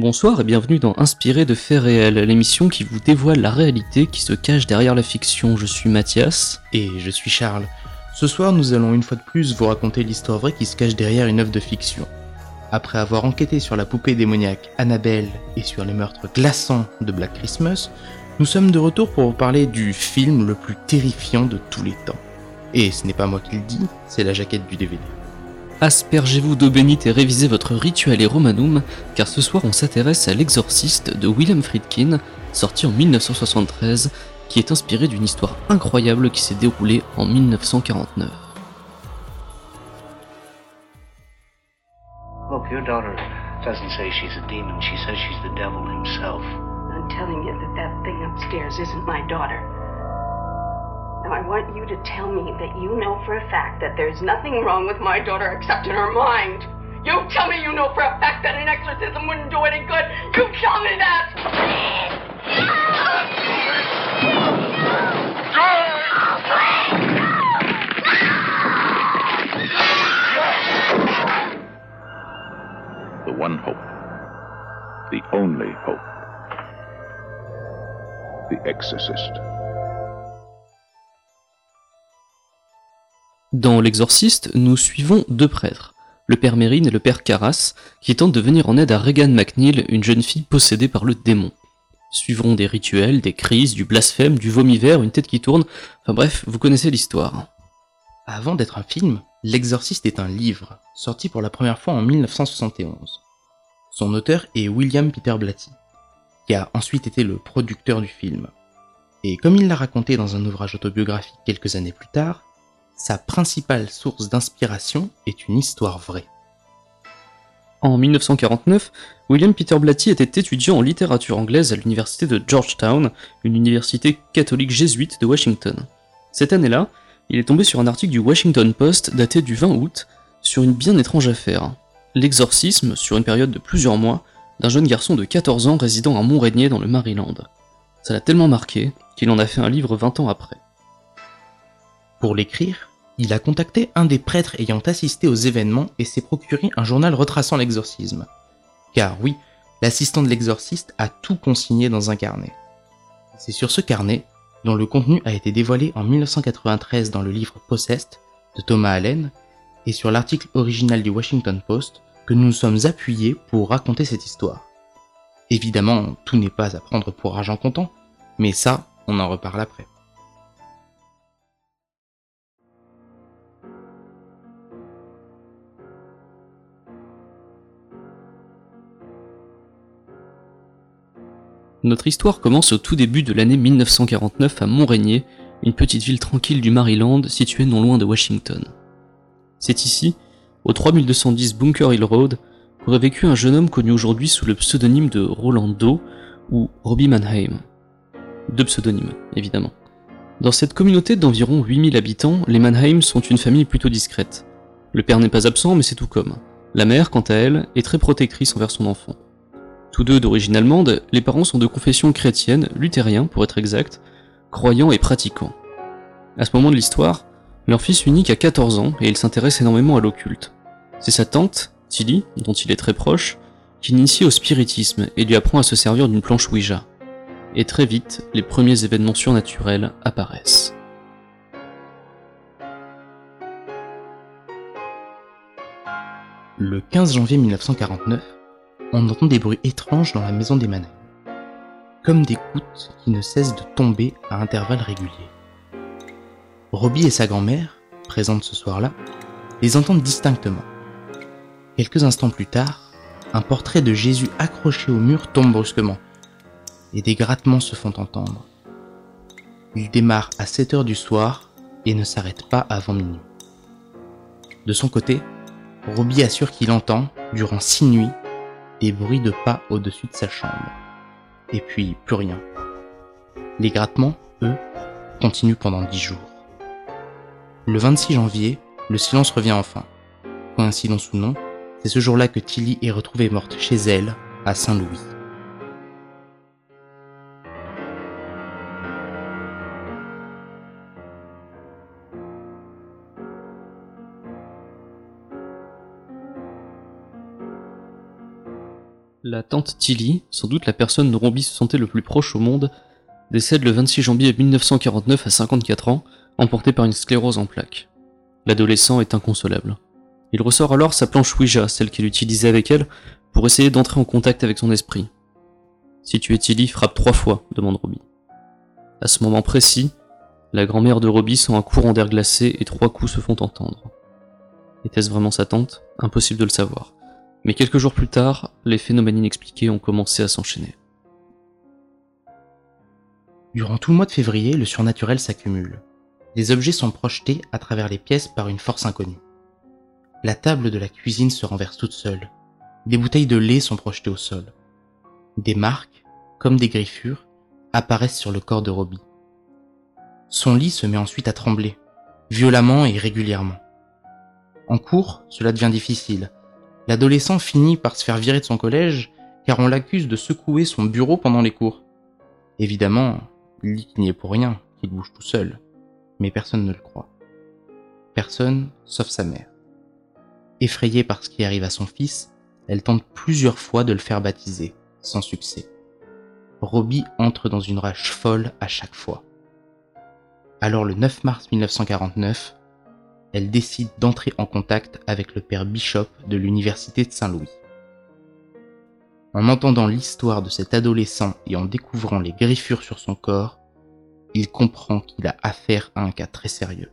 Bonsoir et bienvenue dans Inspiré de faits réels, l'émission qui vous dévoile la réalité qui se cache derrière la fiction. Je suis Mathias. Et je suis Charles. Ce soir, nous allons une fois de plus vous raconter l'histoire vraie qui se cache derrière une œuvre de fiction. Après avoir enquêté sur la poupée démoniaque Annabelle et sur les meurtres glaçants de Black Christmas, nous sommes de retour pour vous parler du film le plus terrifiant de tous les temps. Et ce n'est pas moi qui le dis, c'est la jaquette du DVD. Aspergez-vous d'eau bénite et révisez votre rituel et romanum, car ce soir on s'intéresse à L'Exorciste de William Friedkin, sorti en 1973, qui est inspiré d'une histoire incroyable qui s'est déroulée en 1949. Look, your daughter doesn't say she's a demon. She says she's the devil himself. I'm telling you that that thing upstairs isn't my daughter. I want you to tell me that you know for a fact that there's nothing wrong with my daughter except in her mind. You tell me you know for a fact that an exorcism wouldn't do any good. You tell me that! the one hope, the only hope. The Exorcist. Dans L'Exorciste, nous suivons deux prêtres, le père Mérine et le père Carras, qui tentent de venir en aide à Regan McNeil, une jeune fille possédée par le démon. Suivront des rituels, des crises, du blasphème, du vomi vert, une tête qui tourne, enfin bref, vous connaissez l'histoire. Avant d'être un film, L'Exorciste est un livre, sorti pour la première fois en 1971. Son auteur est William Peter Blatty, qui a ensuite été le producteur du film. Et comme il l'a raconté dans un ouvrage autobiographique quelques années plus tard, sa principale source d'inspiration est une histoire vraie. En 1949, William Peter Blatty était étudiant en littérature anglaise à l'université de Georgetown, une université catholique jésuite de Washington. Cette année-là, il est tombé sur un article du Washington Post daté du 20 août sur une bien étrange affaire. L'exorcisme, sur une période de plusieurs mois, d'un jeune garçon de 14 ans résidant à Montrénier dans le Maryland. Ça l'a tellement marqué qu'il en a fait un livre 20 ans après. Pour l'écrire, il a contacté un des prêtres ayant assisté aux événements et s'est procuré un journal retraçant l'exorcisme. Car oui, l'assistant de l'exorciste a tout consigné dans un carnet. C'est sur ce carnet, dont le contenu a été dévoilé en 1993 dans le livre Possessed de Thomas Allen, et sur l'article original du Washington Post, que nous nous sommes appuyés pour raconter cette histoire. Évidemment, tout n'est pas à prendre pour argent comptant, mais ça, on en reparle après. Notre histoire commence au tout début de l'année 1949 à Montrénier, une petite ville tranquille du Maryland située non loin de Washington. C'est ici, au 3210 Bunker Hill Road, qu'aurait vécu un jeune homme connu aujourd'hui sous le pseudonyme de Rolando ou Robbie Mannheim. Deux pseudonymes, évidemment. Dans cette communauté d'environ 8000 habitants, les Mannheim sont une famille plutôt discrète. Le père n'est pas absent, mais c'est tout comme. La mère, quant à elle, est très protectrice envers son enfant. Tous deux d'origine allemande, les parents sont de confession chrétienne, luthériens pour être exact, croyants et pratiquants. À ce moment de l'histoire, leur fils unique a 14 ans et il s'intéresse énormément à l'occulte. C'est sa tante, Tilly, dont il est très proche, qui l'initie au spiritisme et lui apprend à se servir d'une planche Ouija. Et très vite, les premiers événements surnaturels apparaissent. Le 15 janvier 1949, on entend des bruits étranges dans la maison des Manets, comme des gouttes qui ne cessent de tomber à intervalles réguliers. Robbie et sa grand-mère, présentes ce soir-là, les entendent distinctement. Quelques instants plus tard, un portrait de Jésus accroché au mur tombe brusquement, et des grattements se font entendre. Il démarre à 7 heures du soir et ne s'arrête pas avant minuit. De son côté, Robbie assure qu'il entend, durant six nuits, des bruits de pas au-dessus de sa chambre. Et puis plus rien. Les grattements, eux, continuent pendant dix jours. Le 26 janvier, le silence revient enfin. Coïncidence ou non, c'est ce jour-là que Tilly est retrouvée morte chez elle, à Saint-Louis. La tante Tilly, sans doute la personne dont Robbie se sentait le plus proche au monde, décède le 26 janvier 1949 à 54 ans, emporté par une sclérose en plaques. L'adolescent est inconsolable. Il ressort alors sa planche Ouija, celle qu'il utilisait avec elle, pour essayer d'entrer en contact avec son esprit. Si tu es Tilly, frappe trois fois, demande Robbie. À ce moment précis, la grand-mère de Robbie sent un courant d'air glacé et trois coups se font entendre. Était-ce vraiment sa tante? Impossible de le savoir. Mais quelques jours plus tard, les phénomènes inexpliqués ont commencé à s'enchaîner. Durant tout le mois de février, le surnaturel s'accumule. Des objets sont projetés à travers les pièces par une force inconnue. La table de la cuisine se renverse toute seule. Des bouteilles de lait sont projetées au sol. Des marques, comme des griffures, apparaissent sur le corps de Robbie. Son lit se met ensuite à trembler, violemment et régulièrement. En cours, cela devient difficile. L'adolescent finit par se faire virer de son collège car on l'accuse de secouer son bureau pendant les cours. Évidemment, il dit qu'il n'y est pour rien, qu'il bouge tout seul. Mais personne ne le croit. Personne, sauf sa mère. Effrayée par ce qui arrive à son fils, elle tente plusieurs fois de le faire baptiser, sans succès. Robbie entre dans une rage folle à chaque fois. Alors le 9 mars 1949, elle décide d'entrer en contact avec le père Bishop de l'université de Saint-Louis. En entendant l'histoire de cet adolescent et en découvrant les griffures sur son corps, il comprend qu'il a affaire à un cas très sérieux.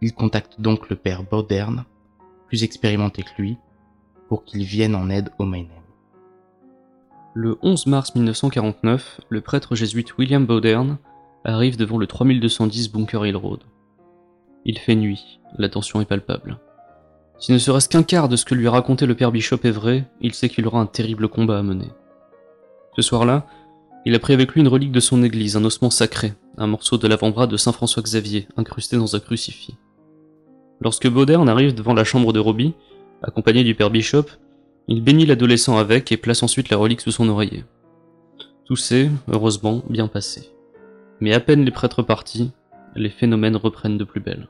Il contacte donc le père Bauderne, plus expérimenté que lui, pour qu'il vienne en aide au Maynem. Le 11 mars 1949, le prêtre jésuite William Bauderne arrive devant le 3210 Bunker Hill Road. Il fait nuit, la tension est palpable. Si ne serait-ce qu'un quart de ce que lui a raconté le père Bishop est vrai, il sait qu'il aura un terrible combat à mener. Ce soir-là, il a pris avec lui une relique de son église, un ossement sacré, un morceau de l'avant-bras de Saint François Xavier, incrusté dans un crucifix. Lorsque Bauderne arrive devant la chambre de Robbie, accompagné du père Bishop, il bénit l'adolescent avec et place ensuite la relique sous son oreiller. Tout s'est, heureusement, bien passé. Mais à peine les prêtres partis, les phénomènes reprennent de plus belle.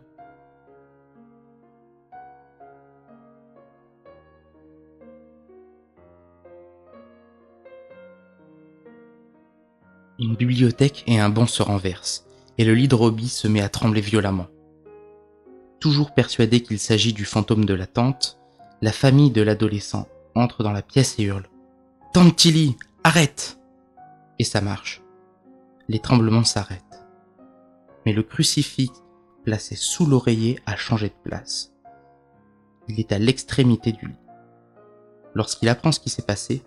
Une bibliothèque et un banc se renversent, et le lit de Robbie se met à trembler violemment. Toujours persuadé qu'il s'agit du fantôme de la tante, la famille de l'adolescent entre dans la pièce et hurle Tante Tilly, arrête Et ça marche. Les tremblements s'arrêtent. Mais le crucifix placé sous l'oreiller a changé de place. Il est à l'extrémité du lit. Lorsqu'il apprend ce qui s'est passé,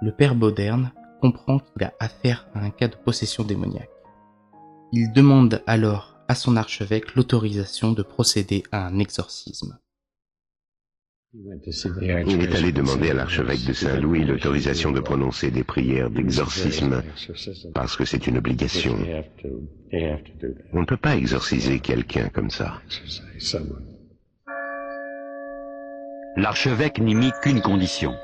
le père Bauderne comprend qu'il a affaire à un cas de possession démoniaque. Il demande alors à son archevêque l'autorisation de procéder à un exorcisme. Il est allé demander à l'archevêque de Saint-Louis l'autorisation de prononcer des prières d'exorcisme parce que c'est une obligation. On ne peut pas exorciser quelqu'un comme ça. L'archevêque n'y mit qu'une condition.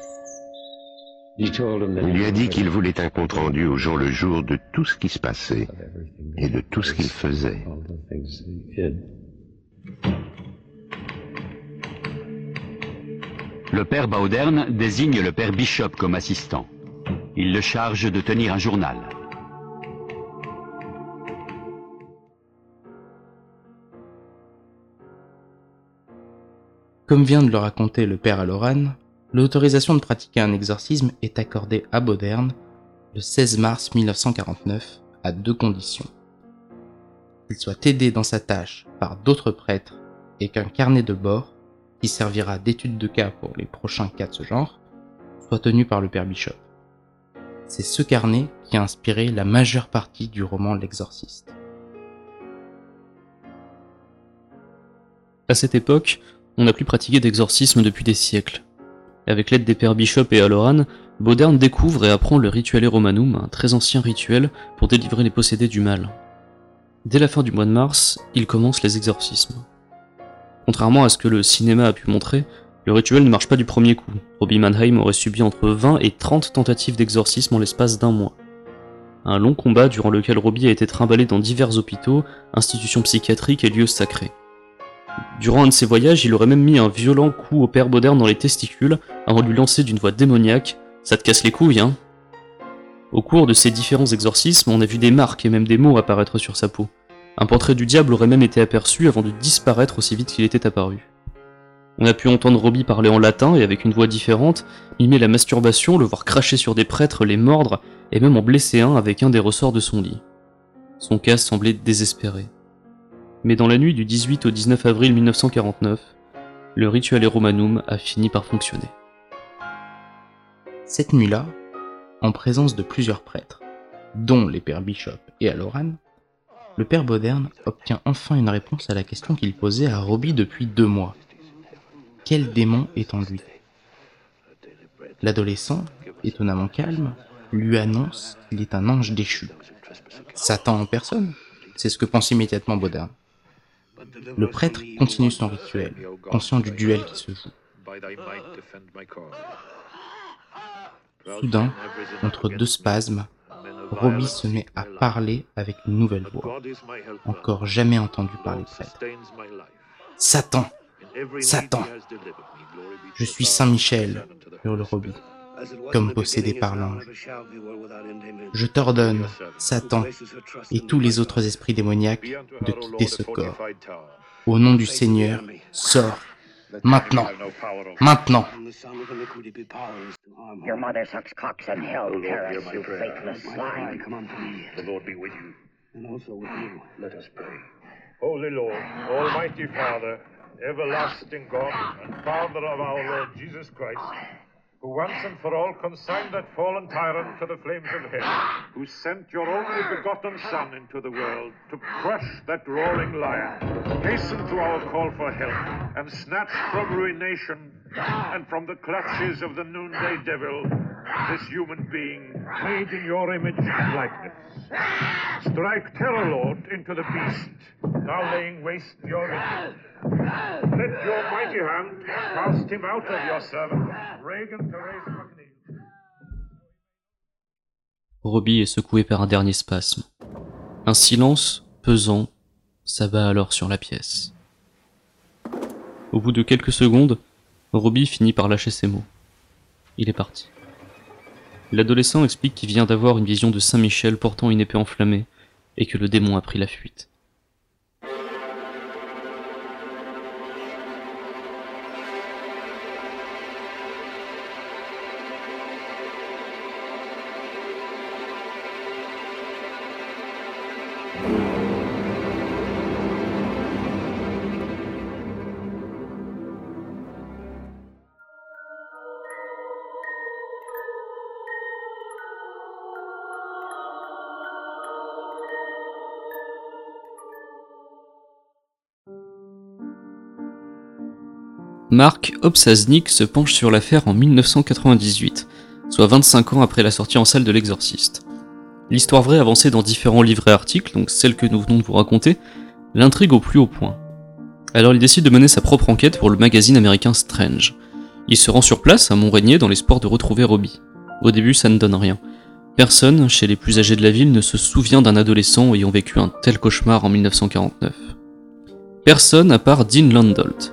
Il lui a dit qu'il voulait un compte-rendu au jour le jour de tout ce qui se passait et de tout ce qu'il faisait. Le père Bauderne désigne le père Bishop comme assistant. Il le charge de tenir un journal. Comme vient de le raconter le père Aloran, l'autorisation de pratiquer un exorcisme est accordée à Bauderne le 16 mars 1949 à deux conditions. Qu'il soit aidé dans sa tâche par d'autres prêtres et qu'un carnet de bord, qui servira d'étude de cas pour les prochains cas de ce genre, soit tenu par le père Bishop. C'est ce carnet qui a inspiré la majeure partie du roman L'exorciste. À cette époque, on n'a plus pratiqué d'exorcisme depuis des siècles. Avec l'aide des pères Bishop et Aloran, Bauderne découvre et apprend le Rituale Romanum, un très ancien rituel pour délivrer les possédés du mal. Dès la fin du mois de mars, il commence les exorcismes. Contrairement à ce que le cinéma a pu montrer, le rituel ne marche pas du premier coup. Robbie Mannheim aurait subi entre 20 et 30 tentatives d'exorcisme en l'espace d'un mois. Un long combat durant lequel Robbie a été trimballé dans divers hôpitaux, institutions psychiatriques et lieux sacrés. Durant un de ses voyages, il aurait même mis un violent coup au père Bauderne dans les testicules avant de lui lancer d'une voix démoniaque Ça te casse les couilles, hein Au cours de ces différents exorcismes, on a vu des marques et même des mots apparaître sur sa peau. Un portrait du diable aurait même été aperçu avant de disparaître aussi vite qu'il était apparu. On a pu entendre Robbie parler en latin et avec une voix différente, mimer la masturbation, le voir cracher sur des prêtres, les mordre et même en blesser un avec un des ressorts de son lit. Son cas semblait désespéré. Mais dans la nuit du 18 au 19 avril 1949, le rituel Romanum a fini par fonctionner. Cette nuit-là, en présence de plusieurs prêtres, dont les pères Bishop et Aloran, le père Boderne obtient enfin une réponse à la question qu'il posait à Robbie depuis deux mois. Quel démon est en lui? L'adolescent, étonnamment calme, lui annonce qu'il est un ange déchu. Satan en personne C'est ce que pense immédiatement Boderne. Le prêtre continue son rituel, conscient du duel qui se joue. Soudain, entre deux spasmes, Robbie se met à parler avec une nouvelle voix, encore jamais entendue par les prêtres. Satan Satan Je suis Saint Michel, hurle Robbie, comme possédé par l'ange. Je t'ordonne, Satan, et tous les autres esprits démoniaques, de quitter ce corps. Au nom du Seigneur, sors Maintenant. Maintenant. Your mother sucks cocks in hell, Paris, you faithless swine. The Lord be with you. And also with you. Let us pray. Holy Lord, Almighty Father, everlasting God, and Father of our Lord Jesus Christ, who once and for all consigned that fallen tyrant to the flames of hell, who sent your only begotten Son into the world to crush that roaring lion, hasten to our call for help, and snatch from ruination and from the clutches of the noonday devil this human being made in your image and likeness. Strike terror, Lord, into the beast, now laying waste your image. Let your mighty hand cast him out of your servant, Reagan Therese McNeil. Robbie est secoué par un dernier spasme. Un silence pesant s'abat alors sur la pièce. Au bout de quelques secondes, Robbie finit par lâcher ses mots. Il est parti. L'adolescent explique qu'il vient d'avoir une vision de Saint Michel portant une épée enflammée et que le démon a pris la fuite. Mark Obsaznik se penche sur l'affaire en 1998, soit 25 ans après la sortie en salle de L'Exorciste. L'histoire vraie avancée dans différents livres et articles, donc celle que nous venons de vous raconter, l'intrigue au plus haut point. Alors il décide de mener sa propre enquête pour le magazine américain Strange. Il se rend sur place à Montrénier dans l'espoir de retrouver Robbie. Au début, ça ne donne rien. Personne, chez les plus âgés de la ville, ne se souvient d'un adolescent ayant vécu un tel cauchemar en 1949. Personne à part Dean Landolt,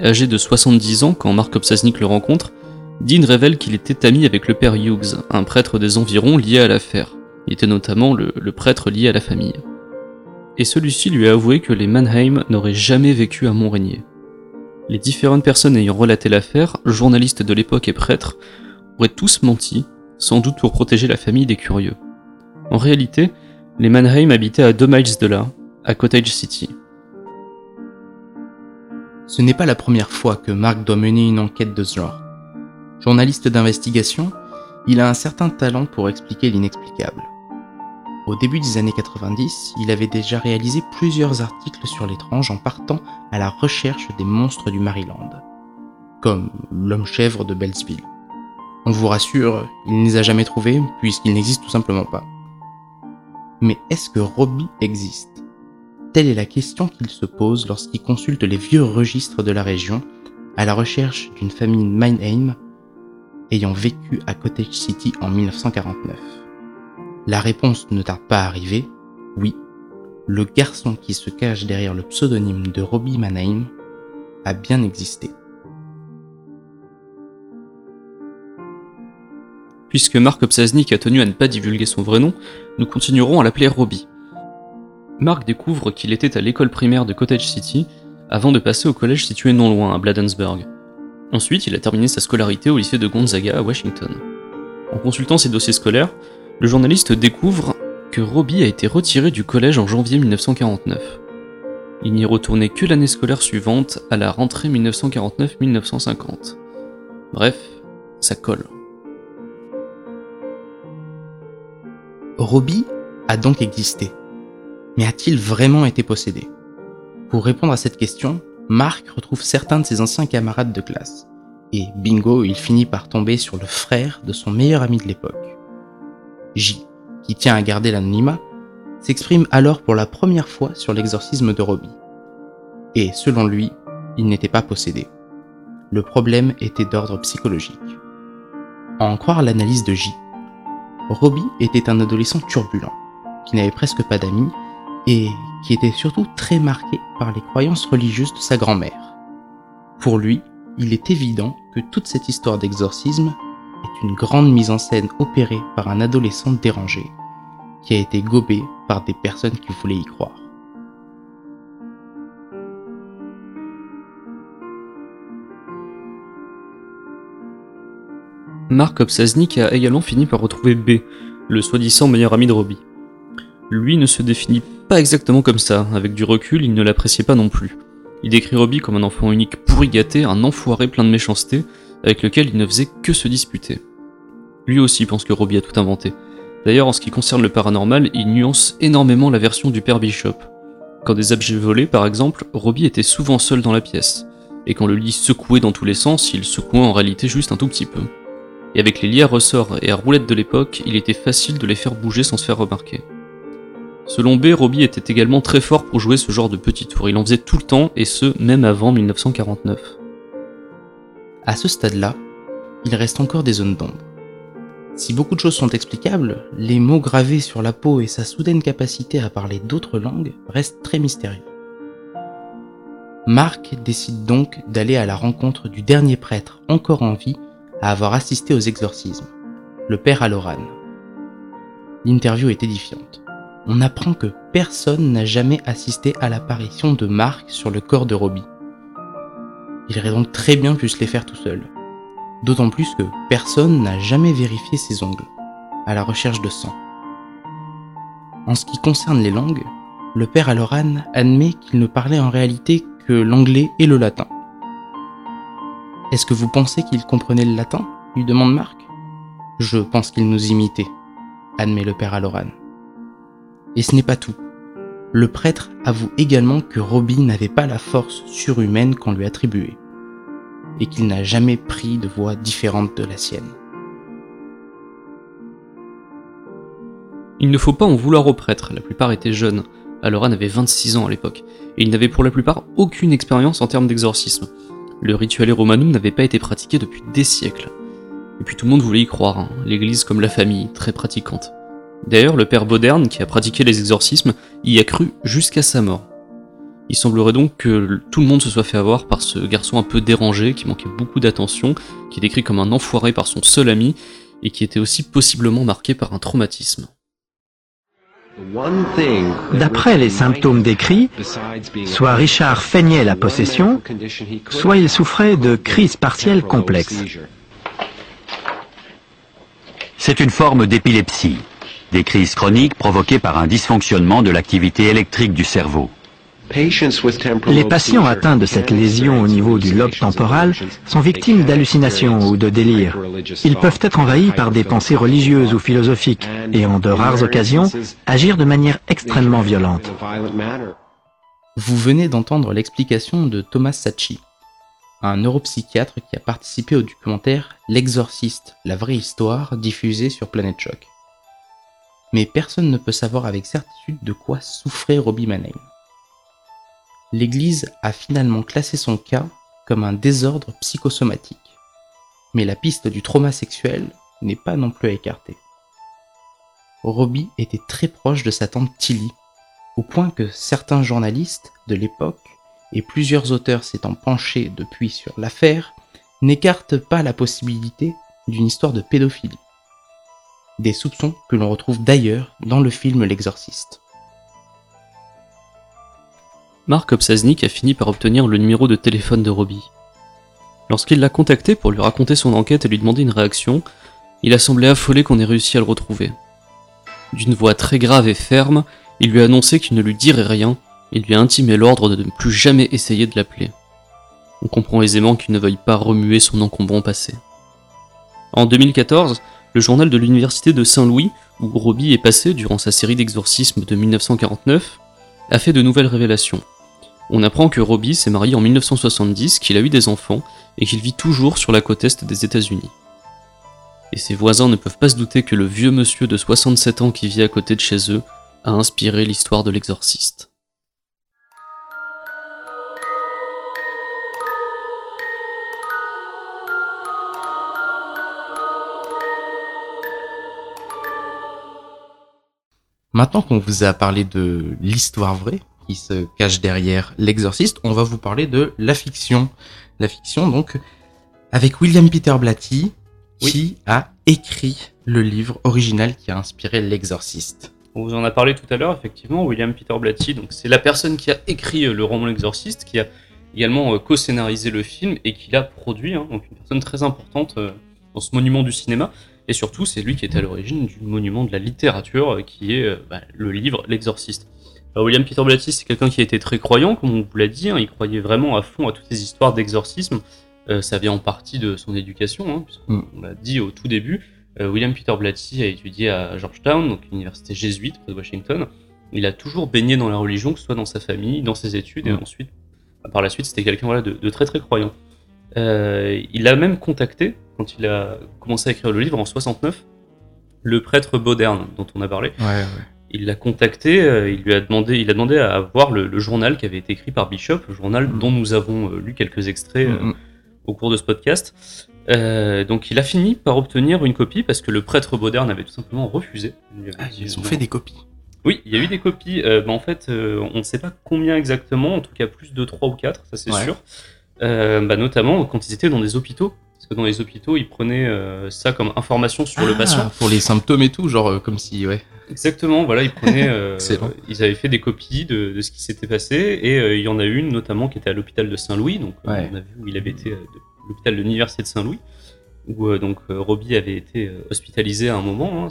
Âgé de 70 ans quand Mark Obsaznik le rencontre, Dean révèle qu'il était ami avec le père Hughes, un prêtre des environs lié à l'affaire. Il était notamment le, prêtre lié à la famille. Et celui-ci lui a avoué que les Mannheim n'auraient jamais vécu à Montrénier. Les différentes personnes ayant relaté l'affaire, journalistes de l'époque et prêtres, auraient tous menti, sans doute pour protéger la famille des curieux. En réalité, les Mannheim habitaient à deux miles de là, à Cottage City. Ce n'est pas la première fois que Mark doit mener une enquête de ce genre. Journaliste d'investigation, il a un certain talent pour expliquer l'inexplicable. Au début des années 90, il avait déjà réalisé plusieurs articles sur l'étrange en partant à la recherche des monstres du Maryland, comme l'homme-chèvre de Bellsville. On vous rassure, il ne les a jamais trouvés puisqu'ils n'existent tout simplement pas. Mais est-ce que Robbie existe? Telle est la question qu'il se pose lorsqu'il consulte les vieux registres de la région à la recherche d'une famille Mannheim ayant vécu à Cottage City en 1949. La réponse ne tarde pas à arriver, oui, le garçon qui se cache derrière le pseudonyme de Robbie Mannheim a bien existé. Puisque Mark Obsaznik a tenu à ne pas divulguer son vrai nom, nous continuerons à l'appeler Robbie. Mark découvre qu'il était à l'école primaire de Cottage City avant de passer au collège situé non loin, à Bladensburg. Ensuite, il a terminé sa scolarité au lycée de Gonzaga à Washington. En consultant ses dossiers scolaires, le journaliste découvre que Robbie a été retiré du collège en janvier 1949. Il n'y retourné que l'année scolaire suivante, à la rentrée 1949-1950. Bref, ça colle. Robbie a donc existé. Mais a-t-il vraiment été possédé? Pour répondre à cette question, Mark retrouve certains de ses anciens camarades de classe. Et bingo, il finit par tomber sur le frère de son meilleur ami de l'époque. J, qui tient à garder l'anonymat, s'exprime alors pour la première fois sur l'exorcisme de Robbie. Et selon lui, il n'était pas possédé. Le problème était d'ordre psychologique. En croire l'analyse de J, Robbie était un adolescent turbulent, qui n'avait presque pas d'amis et qui était surtout très marqué par les croyances religieuses de sa grand-mère. Pour lui, il est évident que toute cette histoire d'exorcisme est une grande mise en scène opérée par un adolescent dérangé, qui a été gobé par des personnes qui voulaient y croire. Mark Obsaznik a également fini par retrouver B, le soi-disant meilleur ami de Robbie. Lui ne se définit pas exactement comme ça, avec du recul, il ne l'appréciait pas non plus. Il décrit Robbie comme un enfant unique pourri gâté, un enfoiré plein de méchanceté, avec lequel il ne faisait que se disputer. Lui aussi pense que Robbie a tout inventé. D'ailleurs, en ce qui concerne le paranormal, il nuance énormément la version du père Bishop. Quand des objets volaient, par exemple, Robbie était souvent seul dans la pièce, et quand le lit secouait dans tous les sens, il secouait en réalité juste un tout petit peu. Et avec les à ressorts et à roulettes de l'époque, il était facile de les faire bouger sans se faire remarquer. Selon B, Robbie était également très fort pour jouer ce genre de petits tours. Il en faisait tout le temps, et ce, même avant 1949. À ce stade-là, il reste encore des zones d'ombre. Si beaucoup de choses sont explicables, les mots gravés sur la peau et sa soudaine capacité à parler d'autres langues restent très mystérieux. Mark décide donc d'aller à la rencontre du dernier prêtre encore en vie à avoir assisté aux exorcismes, le père Aloran. L'interview est édifiante on apprend que personne n'a jamais assisté à l'apparition de Mark sur le corps de Robbie. Il aurait donc très bien pu se les faire tout seul. D'autant plus que personne n'a jamais vérifié ses ongles, à la recherche de sang. En ce qui concerne les langues, le père Aloran admet qu'il ne parlait en réalité que l'anglais et le latin. Est-ce que vous pensez qu'il comprenait le latin? lui demande Marc. Je pense qu'il nous imitait, admet le père Aloran. Et ce n'est pas tout. Le prêtre avoue également que Robbie n'avait pas la force surhumaine qu'on lui attribuait, et qu'il n'a jamais pris de voix différente de la sienne. Il ne faut pas en vouloir aux prêtres, la plupart étaient jeunes. Aloran avait 26 ans à l'époque, et ils n'avaient pour la plupart aucune expérience en termes d'exorcisme. Le rituel romanum n'avait pas été pratiqué depuis des siècles. Et puis tout le monde voulait y croire, hein. l'église comme la famille, très pratiquante. D'ailleurs, le père Bauderne, qui a pratiqué les exorcismes, y a cru jusqu'à sa mort. Il semblerait donc que tout le monde se soit fait avoir par ce garçon un peu dérangé, qui manquait beaucoup d'attention, qui est décrit comme un enfoiré par son seul ami, et qui était aussi possiblement marqué par un traumatisme. D'après les symptômes décrits, soit Richard feignait la possession, soit il souffrait de crises partielles complexes. C'est une forme d'épilepsie des crises chroniques provoquées par un dysfonctionnement de l'activité électrique du cerveau. Les patients atteints de cette lésion au niveau du lobe temporal sont victimes d'hallucinations ou de délires. Ils peuvent être envahis par des pensées religieuses ou philosophiques et en de rares occasions agir de manière extrêmement violente. Vous venez d'entendre l'explication de Thomas Sacchi, un neuropsychiatre qui a participé au documentaire L'exorciste, la vraie histoire diffusé sur Planet Shock mais personne ne peut savoir avec certitude de quoi souffrait Robbie Mannheim. L'Église a finalement classé son cas comme un désordre psychosomatique, mais la piste du trauma sexuel n'est pas non plus à écarter. Robbie était très proche de sa tante Tilly, au point que certains journalistes de l'époque et plusieurs auteurs s'étant penchés depuis sur l'affaire, n'écartent pas la possibilité d'une histoire de pédophilie. Des soupçons que l'on retrouve d'ailleurs dans le film L'Exorciste. Mark Obsaznik a fini par obtenir le numéro de téléphone de Robbie. Lorsqu'il l'a contacté pour lui raconter son enquête et lui demander une réaction, il a semblé affolé qu'on ait réussi à le retrouver. D'une voix très grave et ferme, il lui a annoncé qu'il ne lui dirait rien et lui a intimé l'ordre de ne plus jamais essayer de l'appeler. On comprend aisément qu'il ne veuille pas remuer son encombrant passé. En 2014, le journal de l'université de Saint-Louis, où Robbie est passé durant sa série d'exorcismes de 1949, a fait de nouvelles révélations. On apprend que Robbie s'est marié en 1970, qu'il a eu des enfants et qu'il vit toujours sur la côte est des États-Unis. Et ses voisins ne peuvent pas se douter que le vieux monsieur de 67 ans qui vit à côté de chez eux a inspiré l'histoire de l'exorciste. Maintenant qu'on vous a parlé de l'histoire vraie qui se cache derrière l'exorciste, on va vous parler de la fiction. La fiction, donc, avec William Peter Blatty, qui a écrit le livre original qui a inspiré l'exorciste. On vous en a parlé tout à l'heure, effectivement, William Peter Blatty, donc c'est la personne qui a écrit euh, le roman L'exorciste, qui a également euh, co-scénarisé le film et qui l'a produit, hein, donc une personne très importante euh, dans ce monument du cinéma. Et surtout, c'est lui qui est à l'origine du monument de la littérature, euh, qui est euh, bah, le livre L'Exorciste. William Peter Blatty, c'est quelqu'un qui a été très croyant, comme on vous l'a dit, hein, il croyait vraiment à fond à toutes ces histoires d'exorcisme. Euh, ça vient en partie de son éducation, hein, puisqu'on mm. l'a dit au tout début. William Peter Blatty a étudié à Georgetown, donc l'université jésuite près de Washington. Il a toujours baigné dans la religion, que ce soit dans sa famille, dans ses études, et mm. ensuite, par la suite, c'était quelqu'un voilà, de, de, très très croyant. il a même contacté quand il a commencé à écrire le livre en 69, le prêtre Bauderne dont on a parlé. Il l'a contacté, euh, il lui a demandé, il a demandé à voir le, journal qui avait été écrit par Bishop, le journal mm. dont nous avons euh, lu quelques extraits euh, mm, mm. au cours de ce podcast. donc il a fini par obtenir une copie parce que le prêtre Bauderne avait tout simplement refusé. Ah, ils ont fait des copies. Oui, il y a eu des copies. Bah, en fait, on ne sait pas combien exactement, en tout cas plus de 3 ou 4, ça c'est sûr. Bah, notamment quand ils étaient dans des hôpitaux parce que dans les hôpitaux, ils prenaient euh, ça comme information sur le ah, patient. Pour les symptômes et tout, genre euh, comme si, ouais. Exactement, voilà, ils prenaient. Euh, ils avaient fait des copies de, de ce qui s'était passé, et il y en a une notamment qui était à l'hôpital de Saint-Louis, donc on a vu où il avait été, l'hôpital de l'université de Saint-Louis, où donc Robbie avait été hospitalisé à un moment. Hein,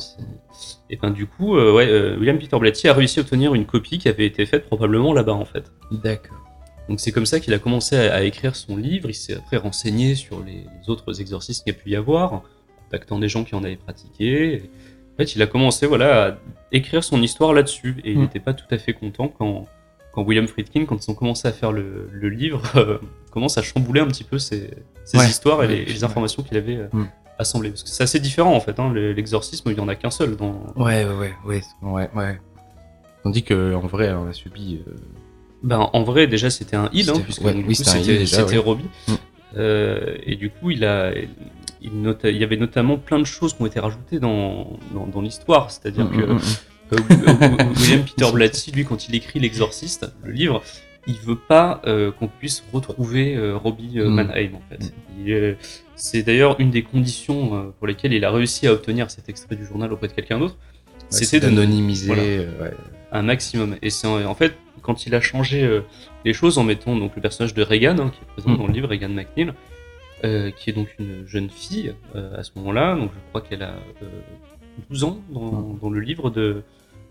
et ben du coup, ouais, William Peter Blatty a réussi à obtenir une copie qui avait été faite probablement là-bas en fait. D'accord. Donc c'est comme ça qu'il a commencé à, écrire son livre, il s'est après renseigné sur les, autres exorcismes qu'il y a pu y avoir, contactant des gens qui en avaient pratiqué. en fait, il a commencé voilà, à écrire son histoire là-dessus, et il n'était mm. pas tout à fait content quand, quand William Friedkin, quand ils ont commencé à faire le, livre, euh, commence à chambouler un petit peu ses, histoires et, les, informations qu'il avait euh, mm. assemblées. Parce que c'est assez différent en fait, hein, l'exorcisme, il n'y en a qu'un seul. Dans... Ouais, ouais, ouais, ouais, ouais. Tandis qu'en vrai, on a subi... Euh, ben, en vrai, déjà, c'était un heal, hein, c'était Robbie. Mm. Euh, et du coup, il, a, il, il, y avait notamment plein de choses qui ont été rajoutées dans, dans, l'histoire. C'est-à-dire mm, que mm, euh, William Peter Blatty, lui, quand il écrit L'Exorciste, le livre, il veut pas euh, qu'on puisse retrouver Robbie Mannheim, en fait. C'est d'ailleurs une des conditions pour lesquelles il a réussi à obtenir cet extrait du journal auprès de quelqu'un d'autre. C'était d'anonymiser un maximum. Et c'est en fait quand il a changé euh, les choses en mettant donc le personnage de Regan, hein, qui est présent mm. dans le livre, Regan McNeil, euh, qui est donc une jeune fille euh, à ce moment-là, donc je crois qu'elle a 12 ans mm. dans, le livre de,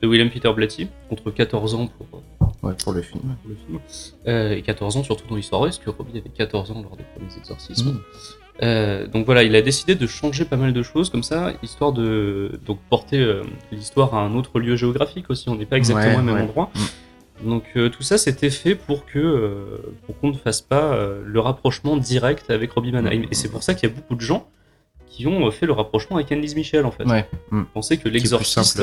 William Peter Blatty, contre 14 ans pour, pour le film. et 14 ans surtout dans l'histoire parce que Robbie avait 14 ans lors des premiers exorcismes. Mm. donc voilà, il a décidé de changer pas mal de choses comme ça, histoire de donc porter l'histoire à un autre lieu géographique aussi. On n'est pas exactement au même endroit. Donc euh, tout ça c'était fait pour que euh, pour qu'on ne fasse pas euh, le rapprochement direct avec Robbie Mannheim. Et c'est pour ça qu'il y a beaucoup de gens qui ont fait le rapprochement avec Annelise Michel en fait. Ouais. Mm. Pensaient que l'exorciste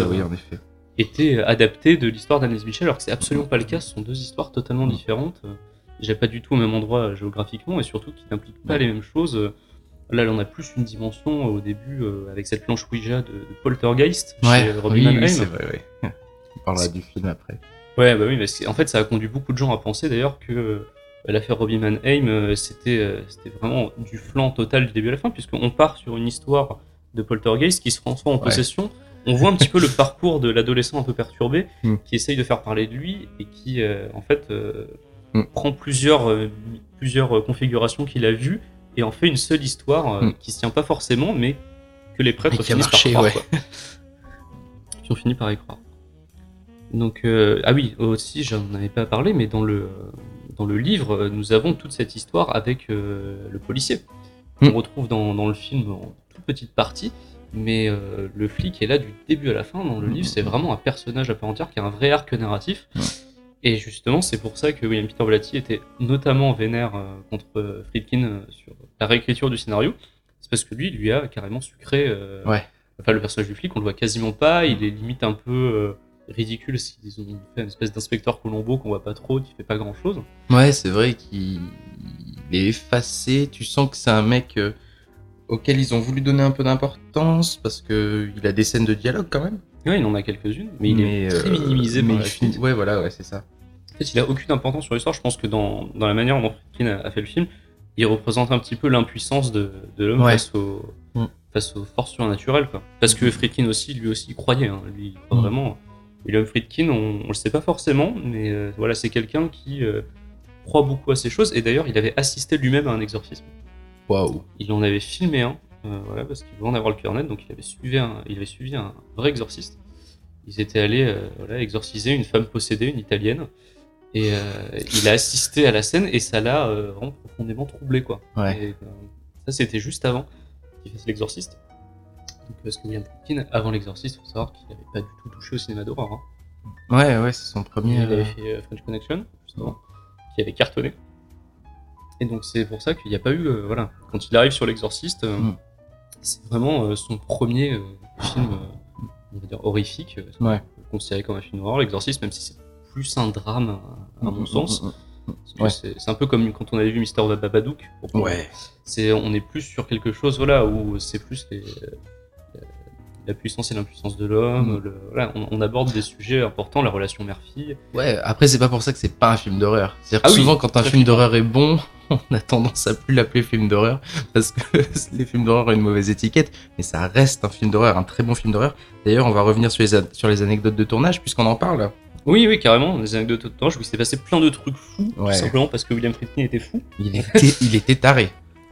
était adapté de l'histoire d'Annelise Michel, alors que c'est absolument pas le cas. Ce sont deux histoires totalement mm. différentes. Déjà pas du tout au même endroit géographiquement et surtout qui n'impliquent pas les mêmes choses. Là, on a plus une dimension au début avec cette planche Ouija de, de Poltergeist chez Robbie Mannheim. c'est vrai, On parlera du film après. Ouais, bah oui, mais en fait, ça a conduit beaucoup de gens à penser d'ailleurs que l'affaire Robbie Mannheim, euh, c'était euh, c'était vraiment du flanc total du début à la fin, puisqu'on part sur une histoire de poltergeist qui se transforme en Ouais. possession. On voit un petit peu le parcours de l'adolescent un peu perturbé, Mm. qui essaye de faire parler de lui et qui, euh, en fait, euh, Mm. prend plusieurs, euh, plusieurs euh, configurations qu'il a vues et en fait une seule histoire euh, Mm. qui se tient pas forcément, mais que les prêtres Et qui a finissent marché, par croire. ouais. quoi. qui ont fini par y croire. Donc, euh, ah oui, aussi, j'en avais pas parlé, mais dans le, dans le livre, nous avons toute cette histoire avec euh, le policier. On retrouve dans, dans le film en toute petite partie, mais euh, le flic est là du début à la fin. Dans le livre, c'est vraiment un personnage à part entière qui a un vrai arc narratif. Et justement, c'est pour ça que William Peter Blatty était notamment vénère contre Friedkin sur la réécriture du scénario. C'est parce que lui, il lui a carrément sucré. Ouais. Enfin, le personnage du flic, on le voit quasiment pas. Il est limite un peu ridicule s'ils ont fait une espèce d'inspecteur Colombo qu'on voit pas trop, qui fait pas grand chose. Ouais, c'est vrai qu'il il est effacé. Tu sens que c'est un mec euh, auquel ils ont voulu donner un peu d'importance parce que il a des scènes de dialogue quand même. Ouais, il en a quelques-unes, mais il est très euh, minimisé mais par il finit-. Ouais, voilà, ouais, c'est ça. En fait, il a aucune importance sur l'histoire. Je pense que dans, dans la manière dont Friedkin a, a fait le film, il représente un petit peu l'impuissance de, de l'homme Ouais. face, au, Mm. face aux forces surnaturelles. Quoi. Parce que Friedkin aussi, lui aussi, y croyait. Hein. Lui, il croit Mm. vraiment. William Friedkin, on, on le sait pas forcément, mais euh, voilà, c'est quelqu'un qui euh, croit beaucoup à ces choses. Et d'ailleurs, il avait assisté lui-même à un exorcisme. Waouh. Il en avait filmé un, euh, voilà, parce qu'il voulait en avoir le cœur net, donc il avait suivi un, il avait suivi un vrai exorciste. Ils étaient allés voilà, exorciser une femme possédée, une italienne, et il a assisté à la scène et ça l'a vraiment profondément troublé quoi. Ouais. Et, ça c'était juste avant qu'il fasse l'exorciste. Donc, parce que William Friedkin, avant l'exorciste, faut savoir qu'il n'avait pas du tout touché au cinéma d'horreur. Hein. Ouais, ouais, c'est son premier. Il avait euh, fait euh, French Connection, justement, qui avait cartonné. Et donc c'est pour ça qu'il n'y a pas eu, euh, voilà, quand il arrive sur l'exorciste, euh, Mm. c'est vraiment euh, son premier film, on va dire horrifique, Ouais. considéré comme un film d'horreur. L'exorciste, même si c'est plus un drame à, à mon Mm, sens, mm, Ouais. c'est un peu comme quand on avait vu Mister Babadook. Ouais. C'est, on est plus sur quelque chose, voilà, où c'est plus les, la, puissance et l'impuissance de l'homme. Mm. voilà, on, on aborde des sujets importants, la relation mère-fille. Ouais, après, c'est pas pour ça que c'est pas un film d'horreur. C'est-à-dire Ah que oui, souvent, quand un film d'horreur est bon, on a tendance à plus l'appeler film d'horreur parce que les films d'horreur ont une mauvaise étiquette, mais ça reste un film d'horreur, un très bon film d'horreur. D'ailleurs, on va revenir sur les, sur les anecdotes de tournage puisqu'on en parle. Oui, oui, carrément, des anecdotes de tournage où il s'est passé plein de trucs fous, Ouais. tout simplement parce que William Friedkin était fou. Il était, il était taré.